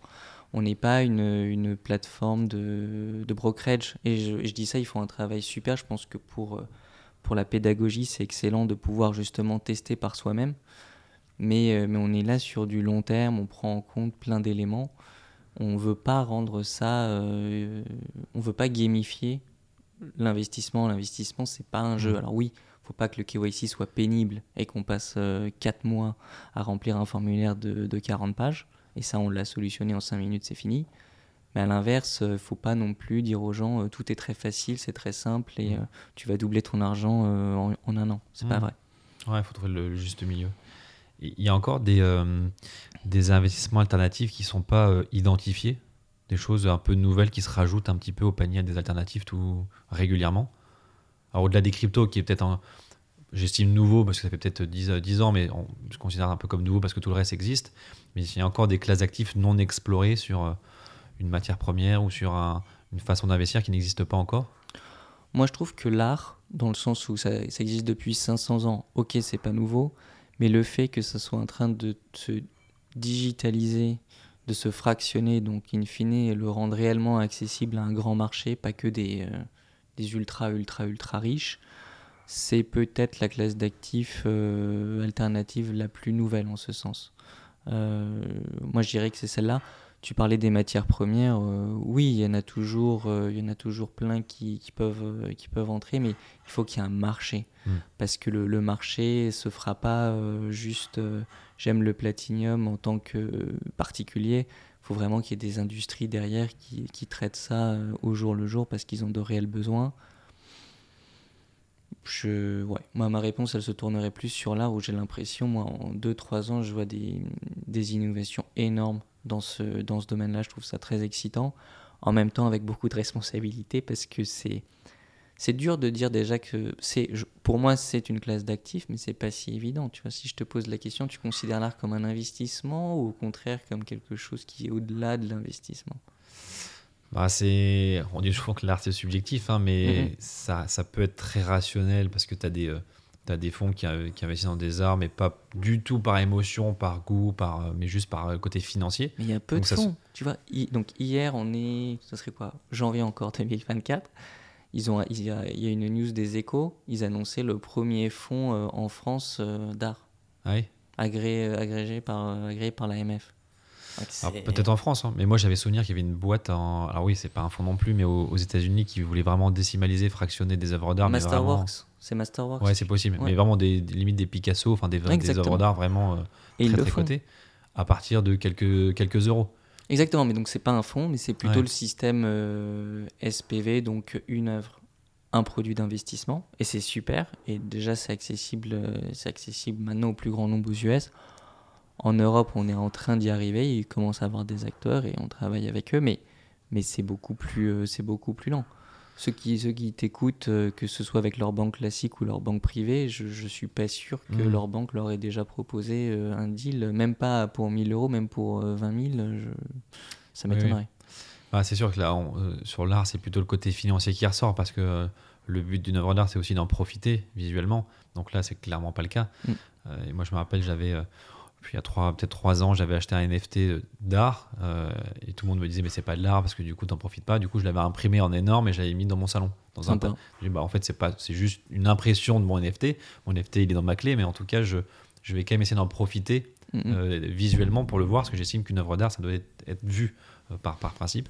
On n'est pas une, une, plateforme de, de brokerage. Et je, dis ça, il faut un travail super. Je pense que pour pour la pédagogie, c'est excellent de pouvoir justement tester par soi-même. Mais, euh, mais on est là sur du long terme, on prend en compte plein d'éléments. On ne veut pas rendre ça, euh, on veut pas gamifier l'investissement. L'investissement, c'est pas un jeu. Mmh. Alors oui, faut pas que le KYC soit pénible et qu'on passe 4 euh, mois à remplir un formulaire de, de 40 pages. Et ça, on l'a solutionné en 5 minutes, c'est fini. Mais à l'inverse, il euh, faut pas non plus dire aux gens euh, tout est très facile, c'est très simple et mm. euh, tu vas doubler ton argent en, un an. C'est pas mm. vrai. Ouais, il faut trouver le juste milieu. Il y a encore des, des investissements alternatifs qui sont pas identifiés, des choses un peu nouvelles qui se rajoutent un petit peu au panier des alternatives tout régulièrement. Alors au-delà des cryptos, qui est peut-être j'estime nouveau parce que ça fait peut-être 10, 10 ans, mais on se considère un peu comme nouveau parce que tout le reste existe. Mais il y a encore des classes d'actifs non explorées sur une matière première ou sur une façon d'investir qui n'existe pas encore? Moi, je trouve que l'art, dans le sens où ça, existe depuis 500 ans, ok, c'est pas nouveau, mais le fait que ça soit en train de se digitaliser, de se fractionner, donc in fine, le rendre réellement accessible à un grand marché, pas que des, euh, ultra, ultra, ultra riches, c'est peut-être la classe d'actifs euh, alternative la plus nouvelle en ce sens. Euh, moi, je dirais que c'est celle-là. Tu parlais des matières premières. Euh, oui, il y en a toujours, euh, il y en a toujours plein qui, qui peuvent, euh, qui peuvent entrer, mais il faut qu'il y ait un marché. Hmm. Parce que le, le, marché se fera pas juste j'aime le platinium en tant que particulier. Il faut vraiment qu'il y ait des industries derrière qui, qui traitent ça au jour le jour parce qu'ils ont de réels besoins. Je, ouais, moi, ma réponse, elle se tournerait plus sur l'art où j'ai l'impression, moi, en 2-3 ans, je vois des, des innovations énormes dans ce, dans ce domaine-là. Je trouve ça très excitant. En même temps, avec beaucoup de responsabilité parce que c'est. C'est dur de dire déjà que c'est, pour moi, c'est une classe d'actifs, mais c'est pas si évident. Tu vois, si je te pose la question, tu considères l'art comme un investissement ou au contraire comme quelque chose qui est au-delà de l'investissement? Bah c'est, on dit souvent que l'art c'est subjectif, hein, mais mm-hmm. ça, ça, peut être très rationnel parce que tu as des, euh, tu as des fonds qui, qui, investissent dans des arts, mais pas du tout par émotion, par goût, par, mais juste par côté financier. Mais il y a peu de fonds. Tu vois, donc hier, on est, ça serait quoi? Janvier encore 2024. Ils ont, il, y a, il y a une news des échos. Ils annonçaient le premier fonds euh, en France euh, d'art. Ah oui? Agré, euh, agrégé par, agréé par l'AMF. Peut-être en France, hein. mais moi j'avais souvenir qu'il y avait une boîte en. Alors oui, c'est pas un fonds non plus, mais aux, États-Unis qui voulait vraiment décimaliser, fractionner des œuvres d'art. Masterworks. C'est Masterworks. Ouais, c'est possible. Mais vraiment des, limites des Picasso, enfin des, des œuvres d'art vraiment euh, très, très cotées, à partir de quelques, quelques euros. Exactement, mais donc c'est pas un fonds, mais c'est plutôt le système euh, SPV, donc une œuvre, un produit d'investissement, et c'est super. Et déjà, c'est accessible, euh, c'est accessible maintenant au plus grand nombre aux US. En Europe, on est en train d'y arriver. Il commence à avoir des acteurs et on travaille avec eux, mais, mais c'est beaucoup plus, c'est beaucoup plus lent ceux qui, ceux qui t'écoutent, euh, que ce soit avec leur banque classique ou leur banque privée, je ne suis pas sûr que mmh. leur banque leur ait déjà proposé euh, un deal, même pas pour 1000 euros, même pour 20 euh, 000, je... ça m'étonnerait. Bah, c'est sûr que là, sur l'art, c'est plutôt le côté financier qui ressort parce que le but d'une œuvre d'art, c'est aussi d'en profiter visuellement. Donc là, c'est clairement pas le cas. Mmh. et moi, je me rappelle, j'avais il y a trois, peut-être trois ans, j'avais acheté un NFT d'art euh, et tout le monde me disait mais c'est pas de l'art parce que du coup t'en profites pas. Du coup je l'avais imprimé en énorme et j'avais mis dans mon salon dans un tas. bah en fait c'est pas c'est juste une impression de mon NFT. Mon NFT il est dans ma clé mais en tout cas je je vais quand même essayer d'en profiter euh, visuellement pour le voir, parce que j'estime qu'une œuvre d'art, ça doit être, être vu euh, par, par principe.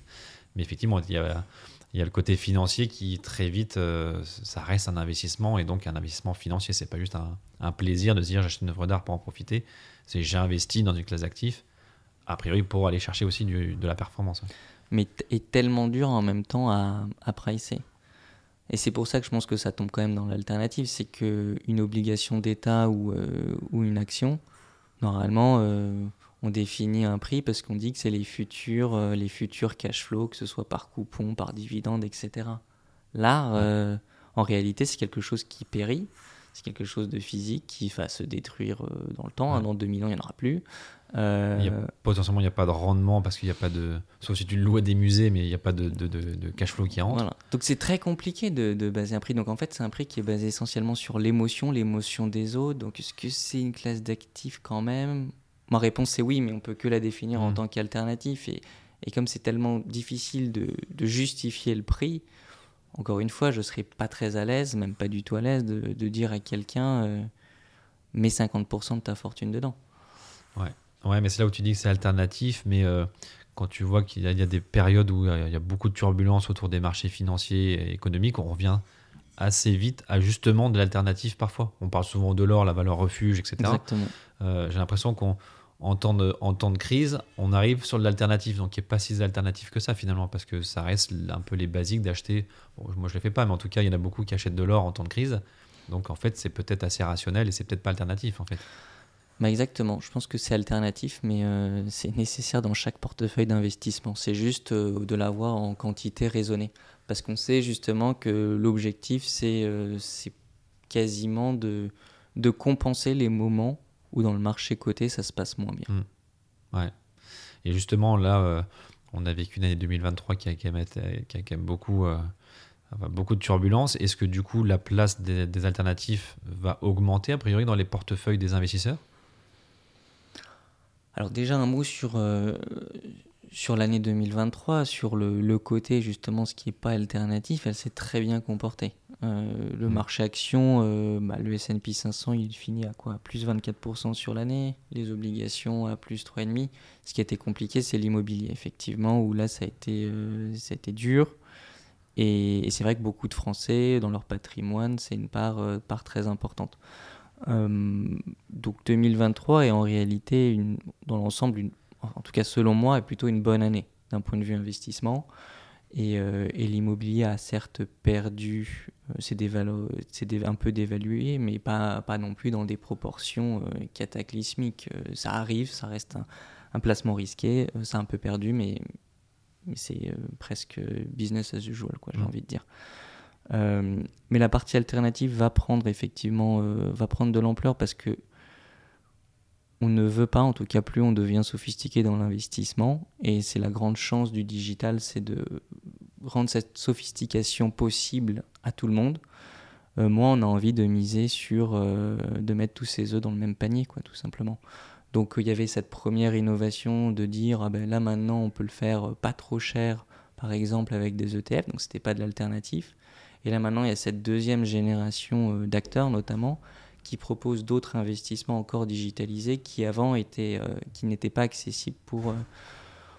Mais effectivement, il y a, il y a le côté financier qui très vite, euh, ça reste un investissement et donc un investissement financier. C'est pas juste un, un plaisir de se dire j'achète une œuvre d'art pour en profiter. C'est j'ai investi dans une classe d'actifs, a priori pour aller chercher aussi du- de la performance. mais est tellement dur en même temps à, à pricer. Et c'est pour ça que je pense que ça tombe quand même dans l'alternative, c'est que une obligation d'État ou, euh, ou une action, normalement, euh, on définit un prix parce qu'on dit que c'est les futurs, euh, les futurs cash flows, que ce soit par coupon, par dividende, etc. Là, en réalité, c'est quelque chose qui périt, c'est quelque chose de physique qui va se détruire euh, dans le temps. Ouais. Dans 2000 ans, il n'y en aura plus. Euh, Il y a- potentiellement, il n'y a pas de rendement parce qu'il n'y a pas de. Sauf si tu le loues à des musées, mais il n'y a pas de, de, de- de cash flow qui rentre. Voilà. Donc c'est très compliqué de, baser un prix. Donc en fait, c'est un prix qui est basé essentiellement sur l'émotion, l'émotion des autres. Donc est-ce que c'est une classe d'actifs quand même? Ma réponse c'est oui, mais on peut que la définir en Mhm. tant qu'alternatif. Et, et comme c'est tellement difficile de justifier le prix, encore une fois, je ne serais pas très à l'aise, même pas du tout à l'aise, de, de dire à quelqu'un euh, mets 50% de ta fortune dedans. Ouais, mais c'est là où tu dis que c'est alternatif, mais euh, quand tu vois qu'il y, a- il y a des périodes où euh, il y a beaucoup de turbulences autour des marchés financiers et économiques, on revient assez vite à justement de l'alternative parfois. On parle souvent de l'or, la valeur refuge, etc. Exactement. Euh, J'ai l'impression qu'on en temps, de, crise, on arrive sur l'alternative, donc il n'y a pas si alternatif que ça finalement, parce que ça reste un peu les basiques d'acheter. Moi je ne le fais pas, mais en tout cas il y en a beaucoup qui achètent de l'or en temps de crise. Donc en fait c'est peut-être assez rationnel et c'est peut-être pas alternatif en fait. Bah exactement, je pense que c'est alternatif, mais euh, c'est nécessaire dans chaque portefeuille d'investissement. C'est juste euh, de l'avoir en quantité raisonnée. Parce qu'on sait justement que l'objectif, c'est euh, quasiment de compenser les moments où dans le marché coté, ça se passe moins bien. Ouais. Et justement, là, euh, on a vécu une année 2023 qui a quand même, été- qui a quand même beaucoup, euh, beaucoup de turbulences. Est-ce que du coup, la place des, des alternatifs va augmenter, a priori, dans les portefeuilles des investisseurs? Alors déjà un mot sur, euh, sur l'année 2023, sur le, le côté justement ce qui n'est pas alternatif, elle s'est très bien comportée. Euh, le Mm. marché action, euh, bah, le S&P 500, il finit à quoi? Plus 24% sur l'année, les obligations à plus 3,5%. Ce qui a été compliqué, c'est l'immobilier, effectivement, où là, ça a été, euh, ça a été dur. Et, et c'est vrai que beaucoup de Français, dans leur patrimoine, c'est une part, part très importante. Euh, donc 2023 est en réalité, une, dans l'ensemble, en tout cas selon moi, est plutôt une bonne année d'un point de vue investissement. Et, euh, et l'immobilier a certes perdu, c'est dévalo- c'est un peu dévalué, mais pas, pas non plus dans des proportions euh, cataclysmiques. Euh, ça arrive, ça reste un, un placement risqué, euh, ça a un peu perdu, mais, mais c'est euh, presque business as usual, quoi, j'ai envie de dire. Euh, mais la partie alternative va prendre effectivement euh, va prendre de l'ampleur parce que on ne veut pas, en tout cas plus on devient sophistiqué dans l'investissement et c'est la grande chance du digital, c'est de rendre cette sophistication possible à tout le monde. Euh, moi, on a envie de miser sur euh, de mettre tous ses œufs dans le même panier, quoi, tout simplement. Donc il y avait cette première innovation de dire ah ben là maintenant on peut le faire euh, pas trop cher, par exemple avec des ETF, donc c'était pas de l'alternative. Et là maintenant il y a cette deuxième génération euh, d'acteurs notamment qui proposent d'autres investissements encore digitalisés qui avant étaient euh, qui n'étaient pas accessibles pour euh,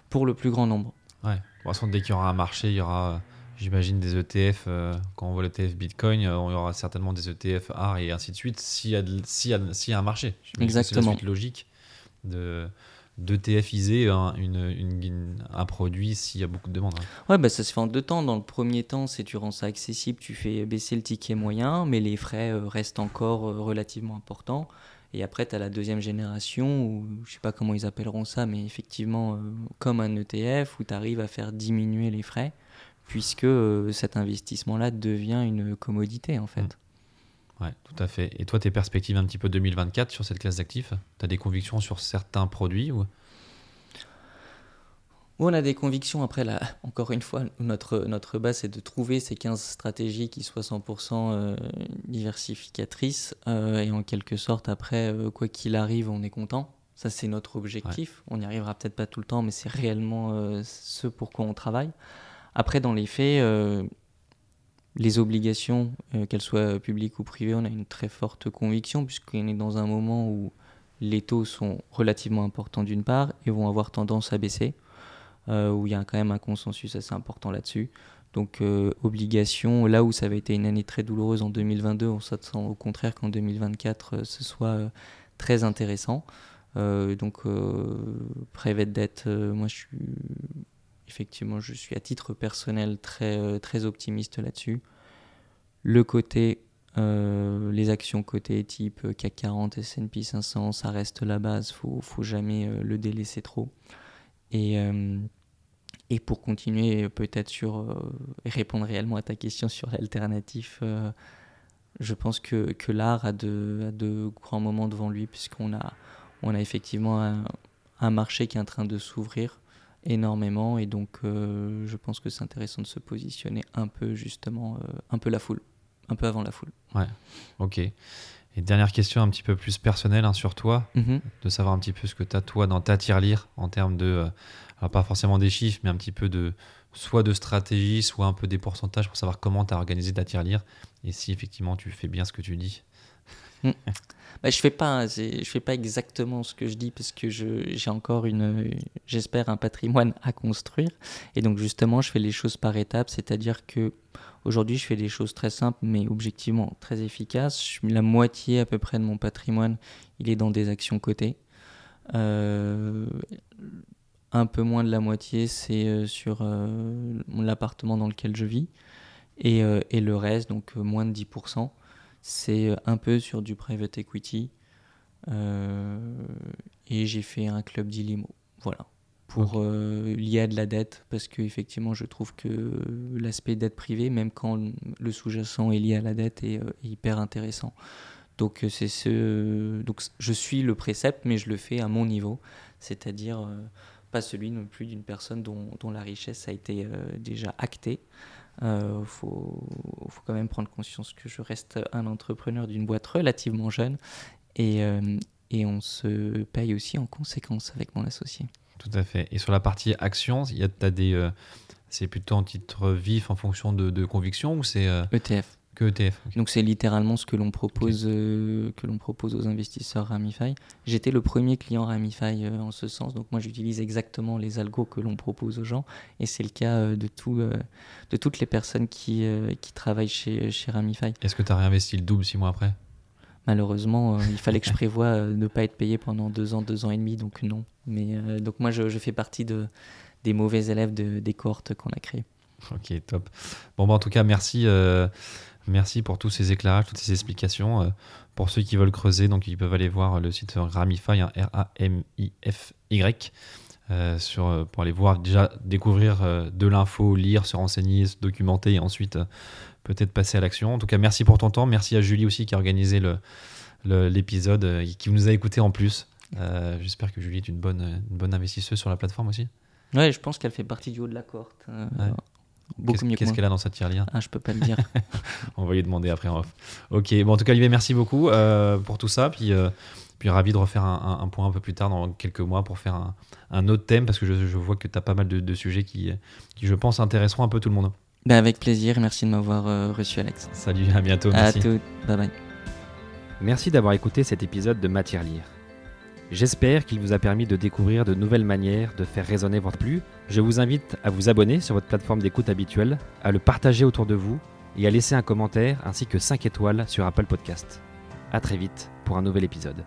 pour le plus grand nombre. Ouais. De toute façon, dès qu'il y aura un marché, il y aura, euh, j'imagine, des ETF. euh, quand on voit l'ETF Bitcoin, euh, il y aura certainement des ETF art et ainsi de suite, s'il y, a de- s'il y, a- s'il y a un marché. C'est la Exactement. suite logique de d'ETFiser un, une, une- une- un produit s'il y a beaucoup de demandes. hein. Ouais, bah, ça se fait en deux temps. Dans le premier temps, c'est tu rends ça accessible, tu fais baisser le ticket moyen, mais les frais euh, restent encore euh, relativement importants. Et après, tu as la deuxième génération, ou je sais pas comment ils appelleront ça, mais effectivement, euh, comme un ETF, où tu arrives à faire diminuer les frais, puisque euh, cet investissement-là devient une commodité, en fait. Mm. Ouais, tout à fait. Et toi, tes perspectives un petit peu 2024 sur cette classe d'actifs Tu as des convictions sur certains produits ou... On a des convictions, après, là, encore une fois, notre, notre base, c'est de trouver ces 15 stratégies qui soient 100% euh, diversificatrices. euh, et en quelque sorte, après, quoi qu'il arrive, on est content. Ça, c'est notre objectif. On n'y arrivera peut-être pas tout le temps, mais c'est réellement euh, ce pour quoi on travaille. Après, dans les faits, euh, les obligations, euh, qu'elles soient publiques ou privées, on a une très forte conviction, puisqu'on est dans un moment où les taux sont relativement importants d'une part et vont avoir tendance à baisser, où il y a quand même un consensus assez important là-dessus. Donc obligation, là où ça avait été une année très douloureuse en 2022, on s'attend au contraire qu'en 2024 ce soit très intéressant. donc private debt, moi je suis effectivement je suis à titre personnel très, très optimiste là-dessus. Le côté euh, les actions cotées type CAC 40, S&P 500, ça reste la base, faut, faut jamais euh, le délaisser trop. Et, euh, et pour continuer peut-être sur répondre réellement à ta question sur l'alternatif, je pense que, que l'art a de, a de grands moments devant lui puisqu'on a, on a effectivement un marché qui est en train de s'ouvrir énormément et donc je pense que c'est intéressant de se positionner un peu justement un peu la foule un peu avant la foule. Ouais, ok. Et dernière question un petit peu plus personnelle hein, sur toi, mhm. de savoir un petit peu ce que tu as toi dans ta tirelire en termes de, euh, alors pas forcément des chiffres, mais un petit peu de, soit de stratégie, soit un peu des pourcentages pour savoir comment tu as organisé ta tirelire et si effectivement tu fais bien ce que tu dis. Mm. Bah, je fais pas, je fais pas exactement ce que je dis parce que j'ai encore une, j'espère un patrimoine à construire et donc justement je fais les choses par étapes, c'est-à-dire que aujourd'hui je fais des choses très simples mais objectivement très efficaces. La moitié à peu près de mon patrimoine, il est dans des actions cotées. Euh, un peu moins de la moitié, c'est euh, sur euh, l'appartement dans lequel je vis. Et, le reste, donc moins de 10%, c'est euh, un peu sur du private equity. Euh, et j'ai fait un club d'Ilimo. Voilà. Pour euh, lier à de la dette, parce qu'effectivement, je trouve que l'aspect dette privée, même quand le sous-jacent est lié à la dette, est, hyper intéressant. Donc, c'est ce... Donc, je suis le précepte, mais je le fais à mon niveau, c'est-à-dire pas celui non plus d'une personne dont, dont, la richesse a été déjà actée. Il euh, faut, faut, quand même prendre conscience que je reste un entrepreneur d'une boîte relativement jeune et, euh, et on se paye aussi en conséquence avec mon associé. Tout à fait. Et sur la partie action, il y a, des, euh, c'est plutôt en titre vif en fonction de, de conviction ou c'est ETF que ETF. Donc c'est littéralement ce que l'on propose, euh, que l'on propose aux investisseurs Ramify. J'étais le premier client Ramify euh, en ce sens, donc moi j'utilise exactement les algos que l'on propose aux gens, et c'est le cas euh, de, tout, de toutes les personnes qui, qui travaillent chez, chez Ramify. Est-ce que tu as réinvesti le double six mois après? Malheureusement, il fallait que je prévoie ne pas être payé pendant deux ans, deux ans et demi, donc non. Mais donc moi je, je, fais partie de, des mauvais élèves de, des cohortes qu'on a créées. Ok, top. Bon, bah, en tout cas, merci. Merci pour tous ces éclairages, toutes ces explications. Euh, pour ceux qui veulent creuser, donc ils peuvent aller voir le site Ramify, R-A-M-I-F-Y, euh, sur, euh, pour aller voir, déjà découvrir de l'info, lire, se renseigner, se documenter et ensuite peut-être passer à l'action. En tout cas, merci pour ton temps. Merci à Julie aussi qui a organisé l'épisode le, et qui nous a écouté en plus. J'espère que Julie est une bonne, une bonne investisseuse sur la plateforme aussi. Ouais, je pense qu'elle fait partie du haut de la cohorte. Qu'est-ce qu'elle a dans sa tirelire Ah, je peux pas le dire. On va lui demander après en off. Ok, bon, en tout cas, Olivier, merci beaucoup euh, pour tout ça. Puis, euh, puis ravi de refaire un, point un peu plus tard, dans quelques mois, pour faire un, autre thème, parce que je, je vois que tu as pas mal de, sujets qui, qui, je pense, intéresseront un peu tout le monde. Ben avec plaisir, merci de m'avoir euh, reçu, Alex. Salut, à bientôt. Merci. À tout, bye bye. Merci d'avoir écouté cet épisode de Matière Lire. J'espère qu'il vous a permis de découvrir de nouvelles manières de faire résonner votre plus. Je vous invite à vous abonner sur votre plateforme d'écoute habituelle, à le partager autour de vous et à laisser un commentaire ainsi que 5 étoiles sur Apple Podcast. A très vite pour un nouvel épisode.